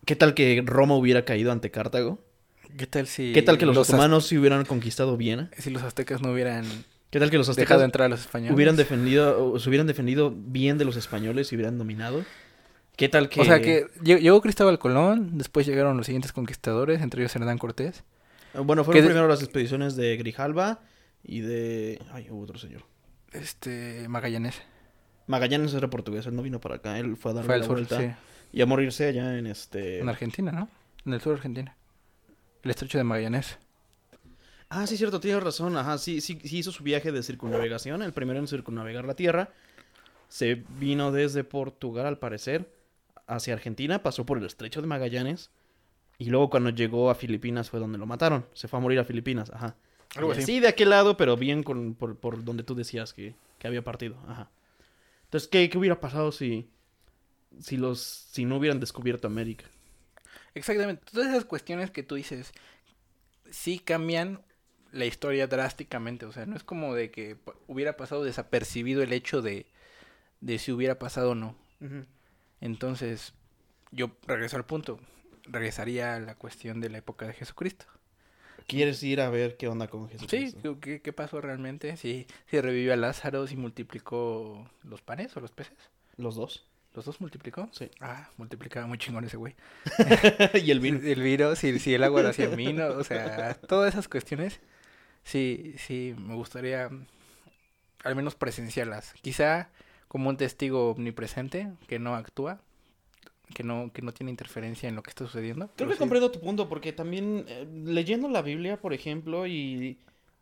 ¿Qué tal que Roma hubiera caído ante Cartago? ¿Qué tal si ¿Qué tal que los, az- otomanos sí hubieran conquistado Viena? si los aztecas no hubieran ¿Qué tal que los aztecas dejado entrar a los españoles? hubieran defendido, o se hubieran defendido bien de los españoles y hubieran dominado? ¿Qué tal que... O sea, que lle- llegó Cristóbal Colón, después llegaron los siguientes conquistadores, entre ellos Hernán Cortés. Bueno, fueron primero las expediciones de Grijalva y de... Ay, hubo otro señor. Este, Magallanes. Magallanes era portugués, él no vino para acá, él fue a al la vuelta. sí. y a morirse allá en este... En Argentina, ¿no? En el sur de Argentina. El estrecho de Magallanes. Ah, sí, cierto, tienes razón. Ajá, sí, sí, sí hizo su viaje de circunnavegación, el primero en circunnavegar la Tierra. Se vino desde Portugal, al parecer, hacia Argentina, pasó por el estrecho de Magallanes. Y luego cuando llegó a Filipinas fue donde lo mataron. Se fue a morir a Filipinas, ajá. Algo así. Sí, de aquel lado, pero bien con, por, por donde tú decías que, que había partido. Ajá. Entonces, ¿qué, qué hubiera pasado si, si, los, si no hubieran descubierto América? Exactamente. Todas esas cuestiones que tú dices, sí cambian la historia drásticamente. O sea, no es como de que hubiera pasado desapercibido el hecho de, de si hubiera pasado o no. Entonces, yo regreso al punto. Regresaría a la cuestión de la época de Jesucristo. ¿Quieres ir a ver qué onda con Sí, Jesucristo? ¿qué- ¿qué, qué pasó realmente? Sí, si revivió a Lázaro, si multiplicó los panes o los peces. Los dos. ¿Los dos multiplicó? Sí. Ah, multiplicaba muy chingón ese güey. y el vino. El vino, si, si el agua lo hacía vino, o sea, todas esas cuestiones, sí, sí, me gustaría al menos presenciarlas. Quizá como un testigo omnipresente que no actúa, que no, que no tiene interferencia en lo que está sucediendo. Creo que sí- comprendo tu punto, porque también eh, leyendo la Biblia, por ejemplo, y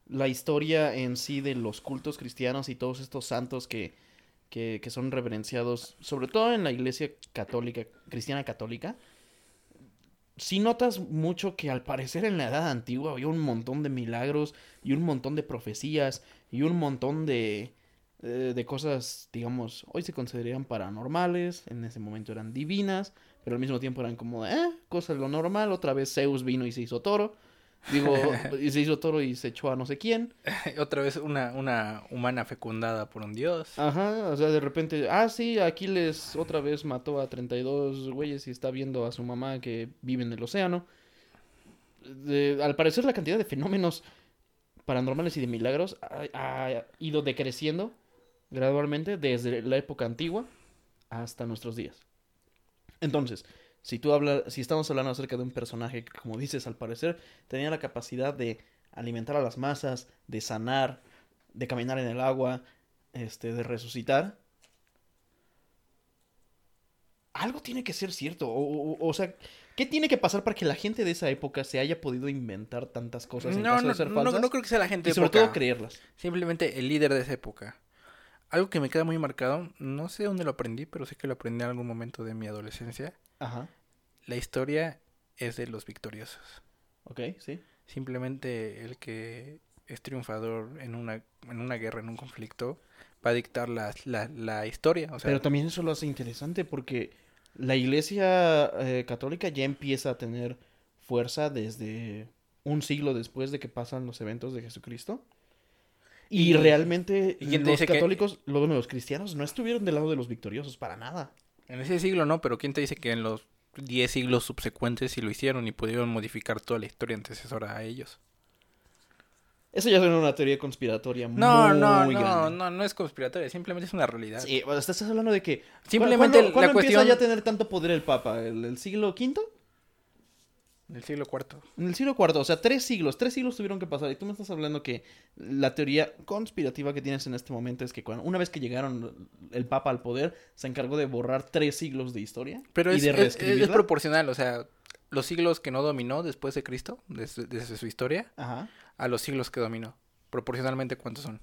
la historia en sí de los cultos cristianos y todos estos santos que, que, que son reverenciados, sobre todo en la iglesia católica, cristiana católica, sí notas mucho que al parecer en la edad antigua había un montón de milagros y un montón de profecías y un montón de, eh, de cosas, digamos, hoy se considerarían paranormales, en ese momento eran divinas, pero al mismo tiempo eran como, eh, cosa de lo normal, otra vez Zeus vino y se hizo toro, digo, y se hizo toro y se echó a no sé quién, Otra vez una, una humana fecundada por un dios. ajá, o sea, de repente, ah, sí, Aquiles otra vez mató a 32 güeyes y está viendo a su mamá que vive en el océano. De- al parecer la cantidad de fenómenos paranormales y de milagros ha, ha ido decreciendo gradualmente desde la época antigua hasta nuestros días. Entonces, si tú hablas, si estamos hablando acerca de un personaje que, como dices, al parecer tenía la capacidad de alimentar a las masas, de sanar, de caminar en el agua, este, de resucitar, algo tiene que ser cierto. O, o- o sea, ¿qué tiene que pasar para que la gente de esa época se haya podido inventar tantas cosas en No, caso no, de ser no, falsas? no creo que sea la gente y sobre época. todo creerlas. Simplemente el líder de esa época. Algo que me queda muy marcado, no sé dónde lo aprendí, pero sé que lo aprendí en algún momento de mi adolescencia. Ajá. La historia es de los victoriosos. Ok, sí. Simplemente el que es triunfador en una, en una guerra, en un conflicto, va a dictar la, la, la historia. O sea, Pero también eso lo hace interesante porque la iglesia eh, católica ya empieza a tener fuerza desde un siglo después de que pasan los eventos de Jesucristo. Y, Y- realmente ¿y quién te los que- católicos, los cristianos, no estuvieron del lado de los victoriosos para nada. En ese siglo no, pero ¿quién te dice que en los 10 siglos subsecuentes sí lo hicieron y pudieron modificar toda la historia antecesora a ellos? Eso ya suena una teoría conspiratoria No, muy no, no, grande. no, no es conspiratoria, simplemente es una realidad. Sí, estás hablando de que... Simplemente ¿Cuándo, cuándo la empieza cuestión ya a tener tanto poder el Papa? ¿El, el siglo V? Del siglo IV. En el siglo IV, o sea, tres siglos, tres siglos tuvieron que pasar. Y tú me estás hablando que la teoría conspirativa que tienes en este momento es que cuando, una vez que llegaron el Papa al poder, se encargó de borrar tres siglos de historia Pero y es, de es- es, reescribirla. proporcional, o sea, los siglos que no dominó después de Cristo, desde, desde su historia, Ajá. a los siglos que dominó. Proporcionalmente, ¿cuántos son?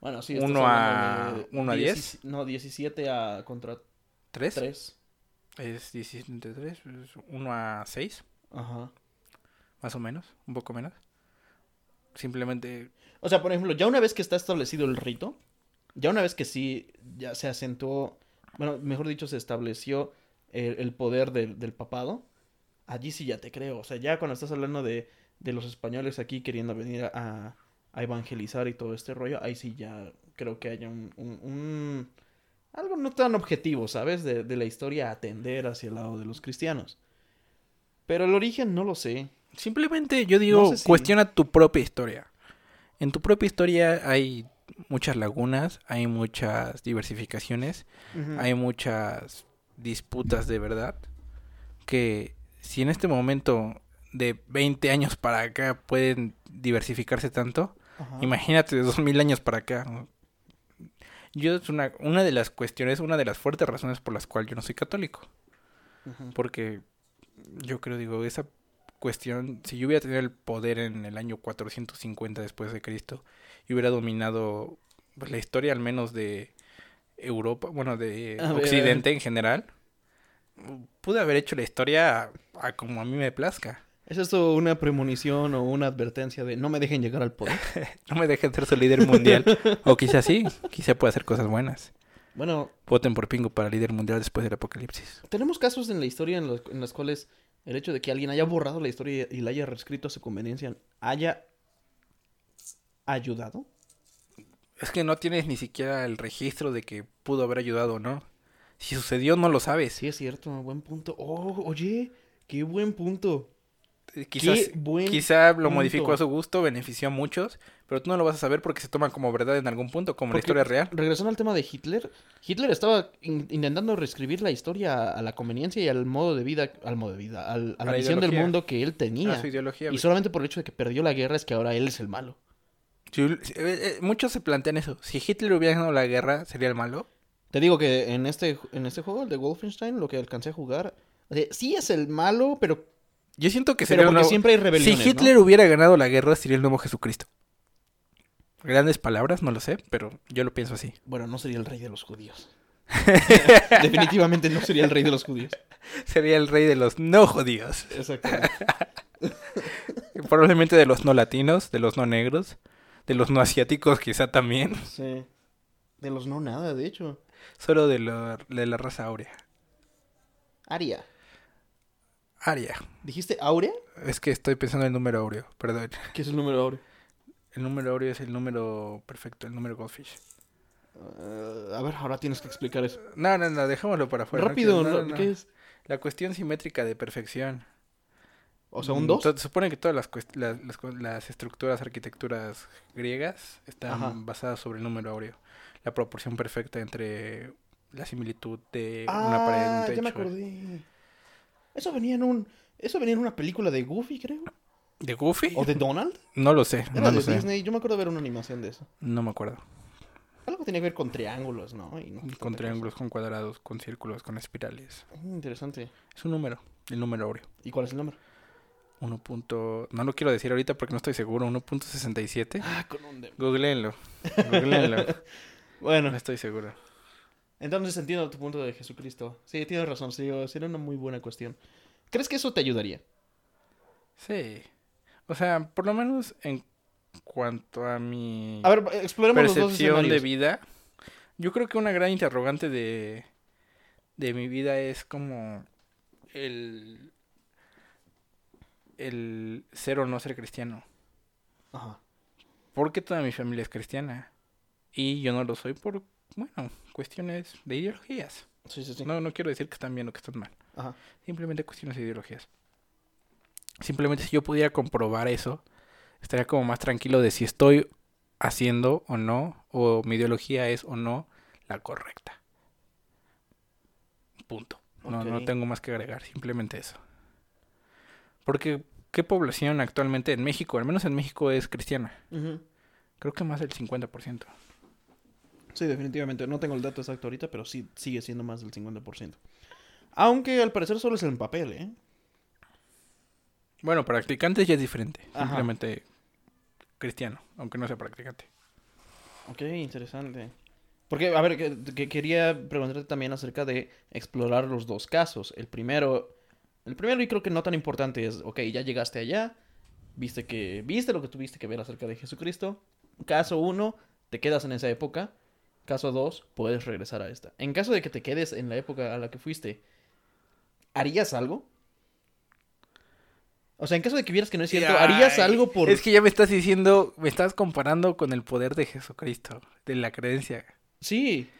Bueno, sí. estás Uno hablando a- de uno a 10? diez. No, 17 a contra ¿Tres? 3. Es 17 entre 3, 1 a 6, Ajá. más o menos, un poco menos. Simplemente, O sea, por ejemplo, ya una vez que está establecido el rito, ya una vez que sí, ya se acentuó, bueno, mejor dicho, se estableció el, el poder del, del papado, allí sí ya te creo. O sea, ya cuando estás hablando de, de los españoles aquí queriendo venir a, a evangelizar y todo este rollo, ahí sí ya creo que haya un, un- un- algo no tan objetivo, ¿sabes? De, de la historia atender hacia el lado de los cristianos. Pero el origen no lo sé. simplemente yo digo, No sé si- cuestiona tu propia historia. En tu propia historia hay muchas lagunas, hay muchas diversificaciones, hay muchas disputas de verdad que si en este momento de 20 años para acá pueden diversificarse tanto, Ajá. imagínate de 2000 años para acá. Yo es una, una de las cuestiones, una de las fuertes razones por las cuales yo no soy católico. Porque yo creo, digo, esa cuestión, si yo hubiera tenido el poder en el año 450 después de Cristo y hubiera dominado pues, la historia al menos de Europa, bueno, de A ver. Occidente en general, pude haber hecho la historia a, a como a mí me plazca. ¿Es esto una premonición o una advertencia de no me dejen llegar al poder? No me dejen ser su líder mundial. o quizás sí, quizá pueda hacer cosas buenas. bueno, Voten por Pingo para líder mundial después del apocalipsis. tenemos casos en la historia en los, en los cuales el hecho de que alguien haya borrado la historia y la haya reescrito a su conveniencia haya ayudado. Es que no tienes ni siquiera el registro de que pudo haber ayudado o no. Si sucedió, no lo sabes. Sí, es cierto, buen punto. Oh, oye, qué buen punto. Quizás, quizá lo punto. modificó a su gusto, benefició a muchos, pero tú no lo vas a saber porque se toma como verdad en algún punto, como la Porque- historia real. Regresando al tema de Hitler, Hitler estaba in- intentando reescribir la historia a la conveniencia y al modo de vida, al modo de vida, al- a A la la visión del mundo que él tenía. A su ideología. Y solamente por el hecho de que perdió la guerra es que ahora él es el malo. Si- eh, eh, muchos se plantean eso. Si Hitler hubiera ganado la guerra, ¿sería el malo? Te digo que en este, en este juego, el de Wolfenstein, lo que alcancé a jugar, o sea, sí es el malo, pero, Yo siento que pero sería el porque siempre hay rebeliones, Si ¿no? Hitler hubiera ganado la guerra, sería el nuevo Jesucristo. Grandes palabras, no lo sé, pero yo lo pienso así. Bueno, no sería el rey de los judíos. Definitivamente no sería el rey de los judíos. Sería el rey de los no judíos. Exactamente. Probablemente de los no latinos, de los no negros, de los no asiáticos quizá también. Sí. De los no nada, de hecho. Solo de la raza áurea. Aria. Aria. ¿Dijiste Aurea? Es que estoy pensando en el número áureo, perdón. ¿Qué es el número Aurea? El número áureo es el número perfecto, el número Goldfish. Eh, a ver, ahora tienes que explicar eso. No, no, no, dejémoslo para afuera. Rápido, no, ¿no? no. ¿qué es? La cuestión simétrica de perfección. O sea, un Mm, 2. to- Se supone que todas las, las, las co- las estructuras, arquitecturas griegas están Ajá. basadas sobre el número áureo. La proporción perfecta entre la similitud de una pared y un Ah, techo. ya me acordé. Eso venía en un... Eso venía en una película de Goofy, creo. ¿De Goofy? ¿O de Donald? No lo sé, Era no de lo sé. Disney. Yo me acuerdo de ver una animación de eso. No me acuerdo. Algo tenía que ver con triángulos, ¿no? Y no sé Con triángulos, con cuadrados, con círculos, con espirales. Mm, interesante. Es un número, el número áureo. ¿Y cuál es el número? 1. punto- No lo quiero decir ahorita porque no estoy seguro. 1.67. Ah, con un. Googleenlo. Googleenlo. Bueno, No estoy seguro. Entonces entiendo tu punto de Jesucristo. Sí, tienes razón. Sí, sería una muy buena cuestión. ¿Crees que eso te ayudaría? Sí. O sea, por lo menos en cuanto a mi A ver, exploremos los dos percepción de vida, yo creo que una gran interrogante de, de mi vida es como el, el ser o no ser cristiano. Ajá. Porque toda mi familia es cristiana. Y yo no lo soy por, bueno, cuestiones de ideologías. Sí, sí, sí. No, no quiero decir que están bien o que están mal. Ajá. Simplemente cuestiones de ideologías. Simplemente si yo pudiera comprobar eso, estaría como más tranquilo de si estoy haciendo o no, o mi ideología es o no la correcta. Punto. No, no tengo más que agregar, simplemente eso. Porque, ¿qué población actualmente en México, al menos en México, es cristiana? Creo que más del 50%. Sí, definitivamente. No tengo el dato exacto ahorita, pero sí sigue siendo más del 50%. Aunque al parecer solo es en papel, ¿eh? Bueno, practicantes ya es diferente. Ajá. Simplemente cristiano, aunque no sea practicante. Ok, interesante. Porque, a ver, que, que quería preguntarte también acerca de explorar los dos casos. El primero, el primero y creo que no tan importante es, ok, ya llegaste allá, viste que, viste lo que tuviste que ver acerca de Jesucristo. Caso uno, te quedas en esa época. Caso dos, puedes regresar a esta. En caso de que te quedes en la época a la que fuiste, ¿harías algo? O sea, en caso de que vieras que no es cierto, ¿harías Ay, algo por...? Es que ya me estás diciendo, me estás comparando con el poder de Jesucristo, de la creencia. Sí,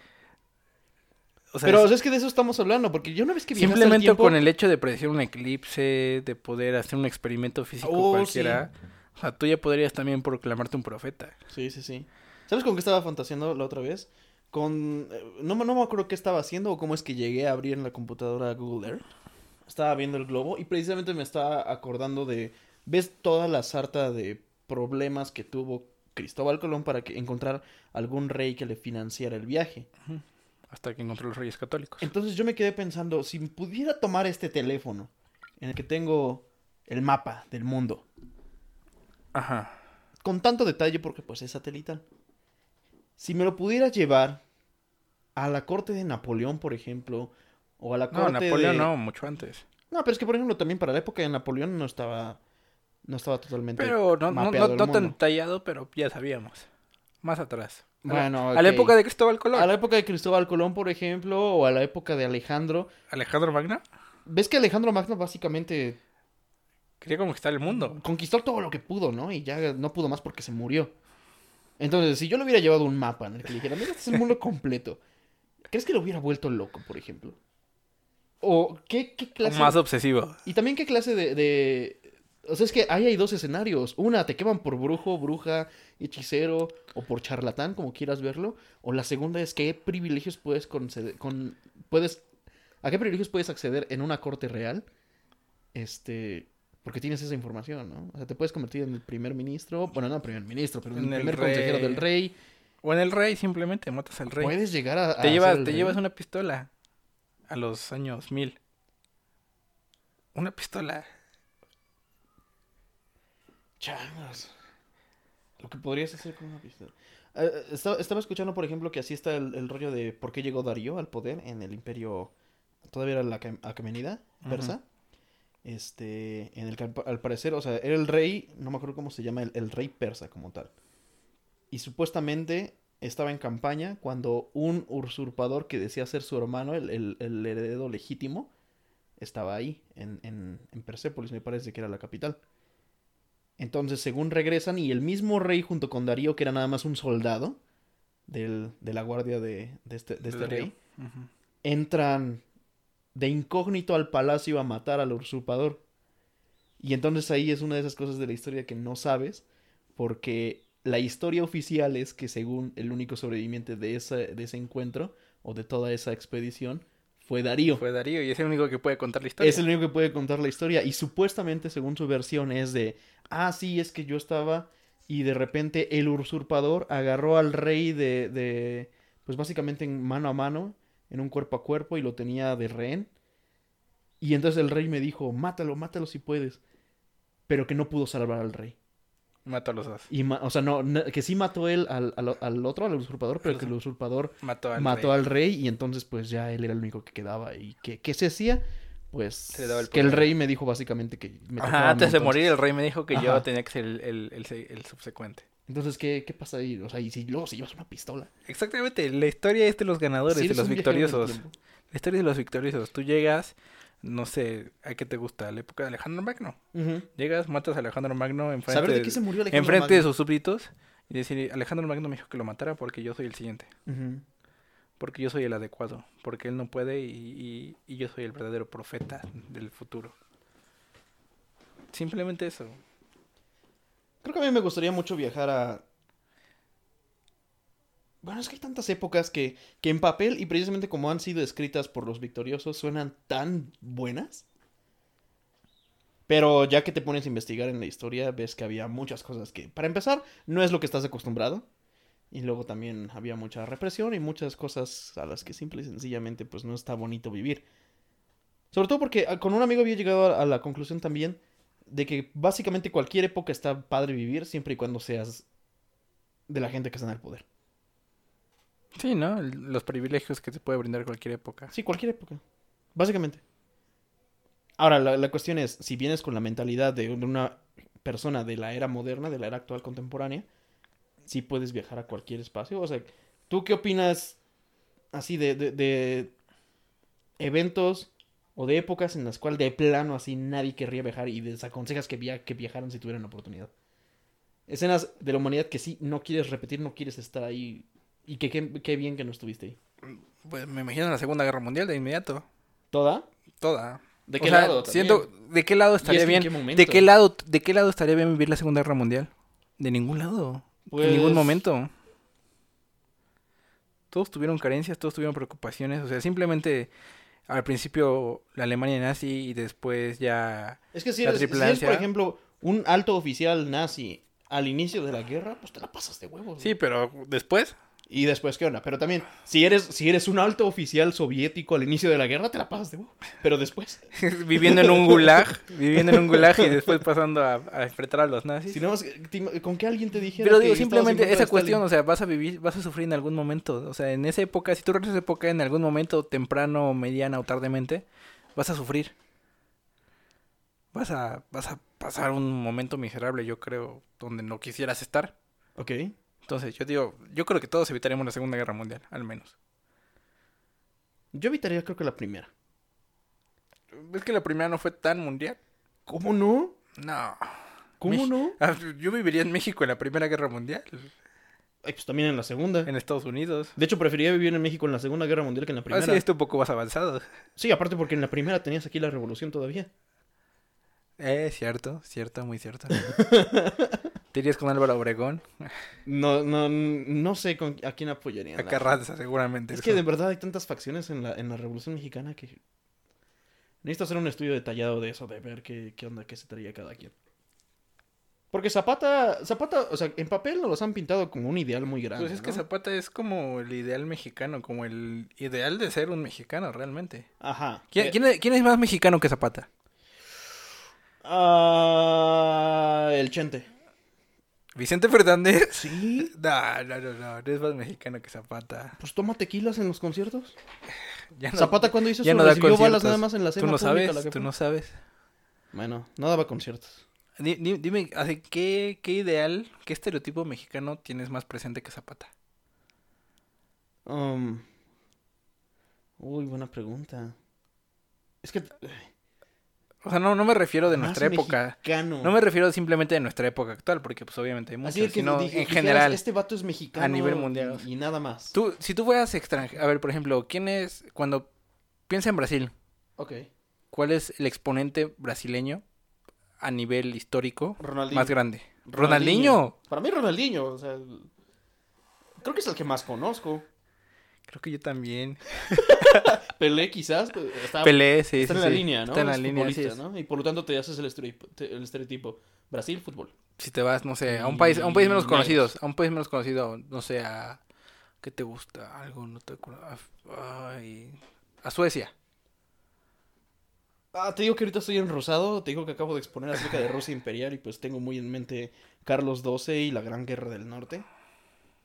O sea, pero es- que de eso estamos hablando, porque yo una vez que al simplemente tiempo- con el hecho de predecir un eclipse, de poder hacer un experimento físico Oh, cualquiera, o sea, tú ya podrías también proclamarte un profeta. Sí, sí, sí. ¿Sabes con qué estaba fantaseando la otra vez? Con... eh, No, me- no me acuerdo qué estaba haciendo o cómo es que llegué a abrir en la computadora Google Earth. Estaba viendo el globo y precisamente me estaba acordando de... ¿Ves toda la sarta de problemas que tuvo Cristóbal Colón para que encontrar algún rey que le financiara el viaje? Hasta que encontró los Reyes Católicos. Entonces yo me quedé pensando, si pudiera tomar este teléfono en el que tengo el mapa del mundo, Ajá. con tanto detalle porque pues es satelital, si me lo pudiera llevar a la corte de Napoleón, por ejemplo, o a la No, corte Napoleón de... no, mucho antes. No, pero es que por ejemplo también para la época de Napoleón no estaba no estaba totalmente Pero no, no, no, no tan tallado, pero ya sabíamos. Más atrás. A la- Bueno, A la época de Cristóbal Colón. a la época de Cristóbal Colón, por ejemplo, o a la época de Alejandro. Alejandro Magno ¿Ves que Alejandro Magno básicamente quería conquistar el mundo. conquistó todo lo que pudo, ¿no? Y ya no pudo más porque se murió. Entonces, si yo le hubiera llevado un mapa en el que le dijera, mira, este es el mundo completo, ¿crees que lo hubiera vuelto loco, por ejemplo? ¿O qué, qué clase? Más obsesivo. Y también qué clase de, de- O sea, es que ahí hay dos escenarios. Una, te queman por brujo, bruja, hechicero o por charlatán, como quieras verlo. O la segunda es qué privilegios puedes conceder... Con... puedes... ¿A qué privilegios puedes acceder en una corte real? Este... Porque tienes esa información, ¿no? O sea, te puedes convertir en el primer ministro. Bueno, no primer ministro, pero en el primer consejero del rey. O en el rey, simplemente matas al rey. Puedes llegar a... a Te, llevas, te rey. llevas una pistola a los años mil. Una pistola. Changos. Lo que podrías hacer con una pistola. Eh, eh, estaba, estaba escuchando, por ejemplo, que así está el, el rollo de por qué llegó Darío al poder en el imperio. Todavía era la Aquemenida persa. Este, en el que al, pa- al parecer, o sea, era el rey, no me acuerdo cómo se llama, el, el rey persa como tal. Y supuestamente estaba en campaña cuando un usurpador que decía ser su hermano, el, el- el heredero legítimo, estaba ahí, en, en, en Persépolis, me parece que era la capital. Entonces, según regresan, y el mismo rey junto con Darío, que era nada más un soldado del- de la guardia de, de este, de este rey, entran de incógnito al palacio a matar al usurpador. Y entonces ahí es una de esas cosas de la historia que no sabes, porque la historia oficial es que según el único sobreviviente de ese, de ese encuentro o de toda esa expedición fue Darío. Fue Darío y es el único que puede contar la historia. Es el único que puede contar la historia. Y supuestamente, según su versión, es de, ah, sí, es que yo estaba y de repente el usurpador agarró al rey de, de, pues básicamente en mano a mano, en un cuerpo a cuerpo y lo tenía de rehén. Y entonces el rey me dijo, mátalo, mátalo si puedes. Pero que no pudo salvar al rey. Mató a los dos. Y ma- o sea, no, que sí mató él al, al, al otro, al usurpador, pero que el usurpador Mató al mató rey. al rey y entonces pues ya él era el único que quedaba. ¿Y que qué se hacía? Pues el que el rey me dijo básicamente que me Ajá, antes de entonces. morir el rey me dijo que yo tenía que ser el, el, el el subsecuente. Entonces, ¿qué, ¿qué pasa ahí? O sea, y si luego si llevas una pistola. Exactamente, la historia es de los ganadores, Sí, de los victoriosos. La historia es de los victoriosos. Tú llegas, no sé, ¿a qué te gusta? ¿La época de Alejandro Magno? Llegas, matas a Alejandro Magno enfrente, ¿Saber de qué se murió Alejandro enfrente de sus súbditos y decir, Alejandro Magno me dijo que lo matara porque yo soy el siguiente. Porque yo soy el adecuado. Porque él no puede y, y- y yo soy el verdadero profeta del futuro. Simplemente eso. Creo que a mí me gustaría mucho viajar a... Bueno, es que hay tantas épocas que, que en papel y precisamente como han sido escritas por los victoriosos suenan tan buenas. Pero ya que te pones a investigar en la historia, ves que había muchas cosas que, para empezar, no es lo que estás acostumbrado. Y luego también había mucha represión y muchas cosas a las que simple y sencillamente pues no está bonito vivir. Sobre todo porque ah, con un amigo había llegado a, a la conclusión también de que básicamente cualquier época está padre vivir siempre y cuando seas de la gente que está en el poder. Sí, ¿no? Los privilegios que te puede brindar cualquier época. Sí, cualquier época. Básicamente. Ahora, la, la cuestión es, si vienes con la mentalidad de un- de una persona de la era moderna, de la era actual contemporánea, sí puedes viajar a cualquier espacio. O sea, ¿tú qué opinas así de, de, de eventos o de épocas en las cuales de plano así nadie querría viajar y desaconsejas que, via que viajaran si tuvieran la oportunidad? Escenas de la humanidad que sí no quieres repetir, no quieres estar ahí y que qué bien que no estuviste ahí. Pues me imagino la Segunda Guerra Mundial de inmediato. ¿Toda? Toda. ¿De O qué sea, lado? siento, ¿de qué lado ¿Y estaría bien? qué? ¿De qué lado, de qué lado estaría bien vivir la Segunda Guerra Mundial? De ningún lado. Pues, En ningún momento. Todos tuvieron carencias, todos tuvieron preocupaciones. O sea, simplemente al principio la Alemania nazi y después ya. Es que si la eres, si eres, triplancia. por ejemplo, un alto oficial nazi al inicio de la guerra, pues te la pasas de huevos. Sí, pero después. Y después, ¿qué onda? Pero también, si eres, si eres un alto oficial soviético al inicio de la guerra, te la pasas de huevo. Pero después, viviendo en un gulag, viviendo en un gulag y después pasando a, a enfrentar a los nazis. si no, con que alguien te dijera Pero digo, simplemente esa cuestión, o sea, vas a vivir, vas a sufrir en algún momento. O sea, en esa época, si tú regresas a esa época, en algún momento, temprano, mediana o tardemente, vas a sufrir. Vas a, vas a pasar un momento miserable, yo creo, donde no quisieras estar. Ok. Entonces, yo digo, yo creo que todos evitaríamos la Segunda Guerra Mundial, al menos. Yo evitaría, creo que la primera. ¿Ves que la primera no fue tan mundial? ¿Cómo no? No. ¿Cómo Mex- no? Ah, Yo viviría en México en la Primera Guerra Mundial, Ay, pues también en la segunda. en Estados Unidos. De hecho, preferiría vivir en México en la Segunda Guerra Mundial que en la primera. Así está un poco más avanzado. Sí, aparte porque en la primera tenías aquí la revolución todavía. Eh, cierto, cierto, muy cierto. ¿Te irías con Álvaro Obregón? No, no, no sé con, a quién apoyaría. A Carranza, seguramente. Es que de verdad hay tantas facciones en la, en la revolución mexicana que... Necesito hacer un estudio detallado de eso, de ver qué, qué onda, qué se traía cada quien. Porque Zapata, Zapata, o sea, en papel nos los han pintado como un ideal muy grande. Pues es que. Zapata es como el ideal mexicano, como el ideal de ser un mexicano, realmente. Ajá. ¿Quién, Eh, quién es, quién es más mexicano que Zapata? ah, el Chente. ¿Vicente Fernández? Sí. No, no, no, no, no es más mexicano que Zapata. Pues toma tequilas en los conciertos. Ya no- Zapata cuando hizo ya eso no da recibió balas nada más en la Tú cena no pública a la sabes, tú no sabes. Bueno, no daba conciertos. Di- di- Dime, así, ¿qué, ¿qué ideal, qué estereotipo mexicano tienes más presente que Zapata? Um, Uy, buena pregunta. Es que... O sea, no, no me refiero de más nuestra época. mexicano. No me refiero simplemente de nuestra época actual, porque pues obviamente hay muchos, Así que sino dije- en dijeras, general. Este vato es mexicano. a nivel mundial. Y, y nada más. Tú, si tú fueras extranjero, a ver, por ejemplo, ¿quién es, cuando piensa en Brasil, Ok. cuál es el exponente brasileño a nivel histórico Ronaldinho. más grande? Ronaldinho. Para mí Ronaldinho, o sea... Creo que es el que más conozco. Creo que yo también. Pelé quizás. pues, Está, Pelé, sí, está sí, en la sí. línea, ¿no? Está en la Es línea, es. ¿no? Y por lo tanto te haces el estereotipo. te- el estereotipo. Brasil, fútbol. Si te vas, no sé, a un país, a un país menos conocido, a un país menos conocido, no sé, a ¿qué te gusta? Algo, no te acuerdo. A, ay, a Suecia. Ah, te digo que ahorita estoy en Rosado. Te digo que acabo de exponer acerca de Rusia Imperial y pues tengo muy en mente Carlos XII y la Gran Guerra del Norte.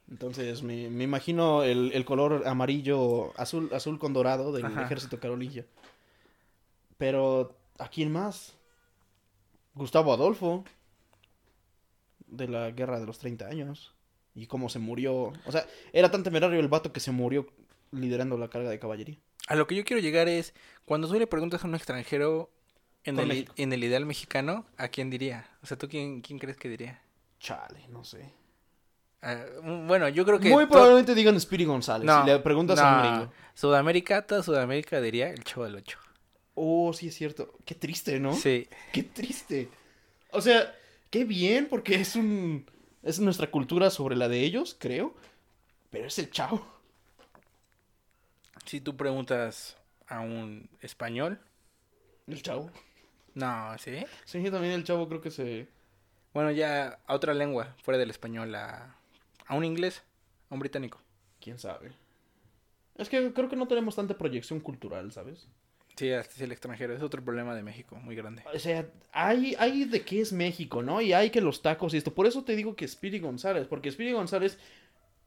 Entonces me, me imagino el, el color amarillo, azul, azul con dorado del Ajá. ejército carolingio. Pero, ¿a quién más? Gustavo Adolfo. De la guerra de los 30 años. Y cómo se murió. O sea, era tan temerario el vato que se murió liderando la carga de caballería. A lo que yo quiero llegar es, cuando tú le preguntas a un extranjero en el, en el ideal mexicano, ¿a quién diría? O sea, ¿tú quién, quién crees que diría? Chale, no sé. Mm, bueno, yo creo que... Muy probablemente digan Speedy González. No, si le preguntas a un gringo. Sudamérica, toda Sudamérica diría el Chavo del Ocho. Oh, sí es cierto. Qué triste, ¿no? Sí. Qué triste. O sea, qué bien, porque es un. Es nuestra cultura sobre la de ellos, creo. Pero es el chavo. Si tú preguntas a un español, El chavo. no, ¿sí? Sí, también el chavo creo que se. Bueno, ya a otra lengua, fuera del español, a, a un inglés, a un británico. Quién sabe. Es que creo que no tenemos tanta proyección cultural, ¿sabes? Sí, hasta es el extranjero, es otro problema de México, muy grande. O sea, hay, hay de qué es México, ¿no? Y hay que los tacos y esto. Por eso te digo que Speedy González, porque Speedy González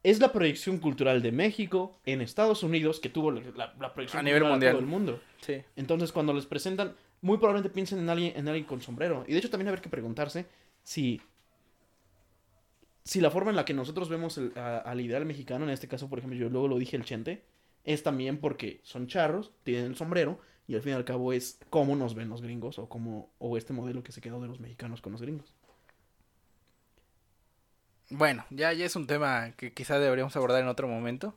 es la proyección cultural de México en Estados Unidos que tuvo la, la proyección A nivel cultural mundial. todo el mundo. Sí. Entonces, cuando les presentan, muy probablemente piensen en alguien, en alguien con sombrero. Y de hecho, también habrá que preguntarse si. Si la forma en la que nosotros vemos el- a- al ideal mexicano, en este caso, por ejemplo, yo luego lo dije el chente, es también porque son charros, tienen el sombrero, y al fin y al cabo es cómo nos ven los gringos, o cómo, o este modelo que se quedó de los mexicanos con los gringos. Bueno, ya, ya es un tema que quizá deberíamos abordar en otro momento.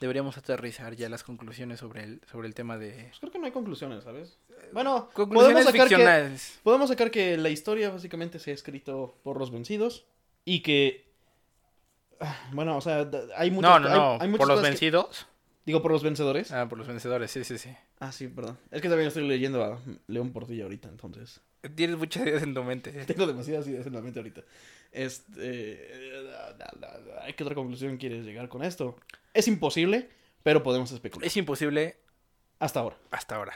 Deberíamos aterrizar ya las conclusiones sobre el, sobre el tema de... Pues creo que no hay conclusiones, ¿sabes? Bueno, podemos Conclusiones sacar, que, podemos sacar que la historia básicamente se ha escrito por los vencidos y que... Bueno, o sea, hay muchas No, no, no, hay muchas por los que- vencidos. Digo, por los vencedores. Ah, por los vencedores, sí, sí, sí. Ah, sí, perdón. Es que también estoy leyendo a León Portilla ahorita, entonces. Tienes muchas ideas en tu mente. Tengo demasiadas ideas en la mente ahorita. Este, eh, ¿A qué otra conclusión quieres llegar con esto? Es imposible, pero podemos especular. Es imposible Hasta ahora. hasta ahora.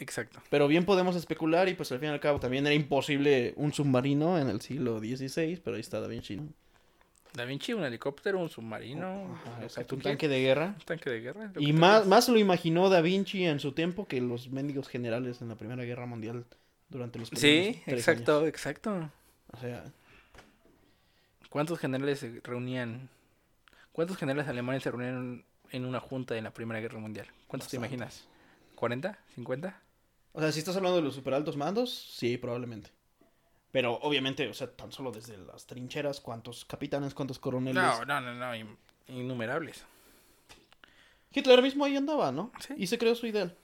Exacto. Pero bien podemos especular y pues al fin y al cabo también era imposible un submarino en el siglo XVI, pero ahí está Da Vinci, ¿no? Da Vinci, un helicóptero, un submarino. Ajá, exacto, un tanque de guerra. Un tanque de guerra. Y más, más lo imaginó Da Vinci en su tiempo que los mendigos generales en la Primera Guerra Mundial durante los primeros Sí, exacto, años. exacto. O sea, ¿Cuántos generales se reunían? ¿Cuántos generales alemanes se reunieron en una junta en la Primera Guerra Mundial? ¿Cuántos te imaginas? ¿40? ¿50? O sea, si estás hablando de los super altos mandos, sí, probablemente. Pero obviamente, o sea, tan solo desde las trincheras, cuántos capitanes, cuántos coroneles. No, no, no, no, in- innumerables. Hitler mismo ahí andaba, ¿no? Sí. Y se creó su ideal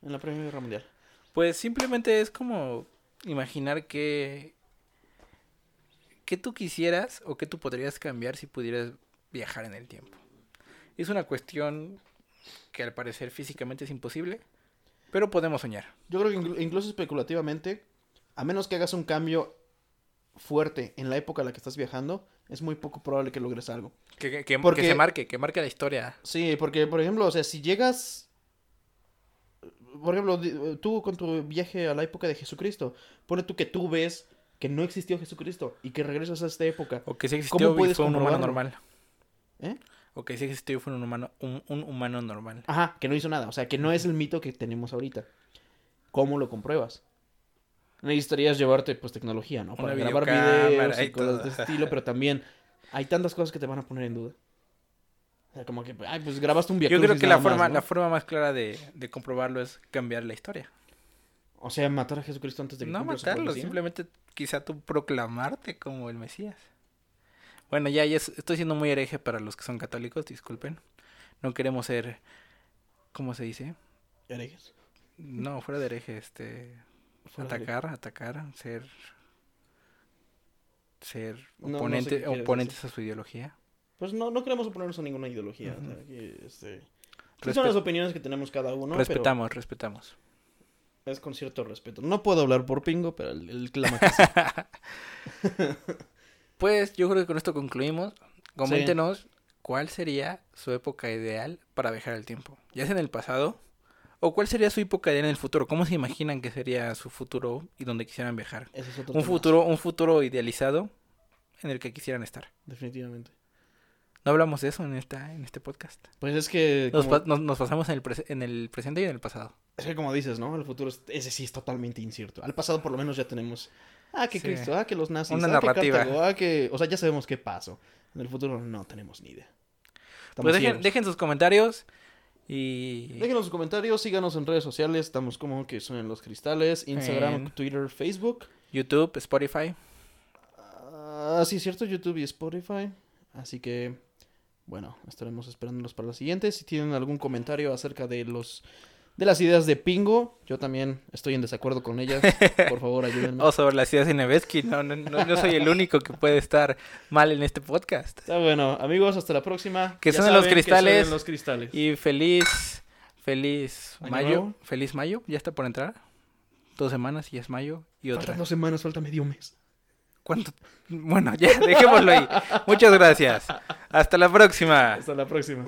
en la Primera Guerra Mundial. Pues simplemente es como imaginar que que tú quisieras o que tú podrías cambiar si pudieras viajar en el tiempo. Es una cuestión que al parecer físicamente es imposible, pero podemos soñar. Yo creo que inclu- incluso especulativamente, a menos que hagas un cambio fuerte en la época a la que estás viajando, es muy poco probable que logres algo. Que, que- que- Porque- que se marque, que marque la historia. Sí, porque, por ejemplo, o sea, si llegas... Por ejemplo, tú con tu viaje a la época de Jesucristo, pone tú que tú ves que no existió Jesucristo y que regresas a esta época. O que sí ¿Cómo existió y puedes fue un humano normal. ¿Eh? O que sí existió fue un humano, un, un humano normal. Ajá, que no hizo nada. O sea, que no es el mito que tenemos ahorita. ¿Cómo lo compruebas? Necesitarías llevarte, pues, tecnología, ¿no? Para Una grabar videos y cosas todo. de ese estilo, pero también hay tantas cosas que te van a poner en duda. O sea, como que, ay, pues grabaste un Yo viacrucis creo que la más, forma, ¿no? la forma más clara de, de comprobarlo es cambiar la historia. O sea, matar a Jesucristo antes de que No matarlo, simplemente quizá tú proclamarte como el Mesías. Bueno, ya, ya es- estoy siendo muy hereje para los que son católicos, disculpen. No queremos ser, ¿cómo se dice? Herejes. No, fuera de hereje, este, Fuera de- atacar, atacar, ser, ser No, no sé oponentes a su ideología. Pues no, no queremos oponernos a ninguna ideología. o sea, Ujú. que, este, sí Respe- son las opiniones que tenemos cada uno, respetamos, respetamos. es con cierto respeto. No puedo hablar por Pingo, pero él clama que sí. Pues yo creo que con esto concluimos. Coméntenos cuál sería su época ideal para viajar al tiempo. Ya sea en el pasado o cuál sería su época ideal en el futuro. ¿Cómo se imaginan que sería su futuro y donde quisieran viajar? Ese es otro Un tema, futuro, un futuro idealizado en el que quisieran estar. Definitivamente. No hablamos de eso en esta, en este podcast. Pues es que, Nos, como, pa- nos- nos pasamos en el, prese- en el presente y en el pasado. es que como dices, ¿no? El futuro, es- ese sí es totalmente incierto. Al pasado por lo menos ya tenemos, ah, que Sí. Cristo, ah, que los nazis, Una ah, que narrativa. Cartago, ah, que, o sea, ya sabemos qué pasó. En el futuro no tenemos ni idea. Estamos Pues dejen, dejen sus comentarios y... Déjenos sus comentarios, síganos en redes sociales, estamos como que son en los cristales, Instagram, En- Twitter, Facebook. YouTube, Spotify. Ah, sí, cierto, YouTube y Spotify. Así que, bueno, estaremos esperándolos para la siguiente. Si tienen algún comentario acerca de los de las ideas de Pingo, yo también estoy en desacuerdo con ellas. Por favor, ayúdenme. O sobre las ideas de Nevesky. No, no, no, no soy el único que puede estar mal en este podcast. Está bueno, amigos, hasta la próxima. Que son los cristales. los cristales. Y feliz, feliz Año mayo. nuevo. Feliz mayo. Ya está por entrar. Dos semanas y es mayo. Y otra. Faltan dos semanas, falta medio mes. ¿Cuánto? Bueno, ya, dejémoslo ahí. Muchas gracias. Hasta la próxima. Hasta la próxima.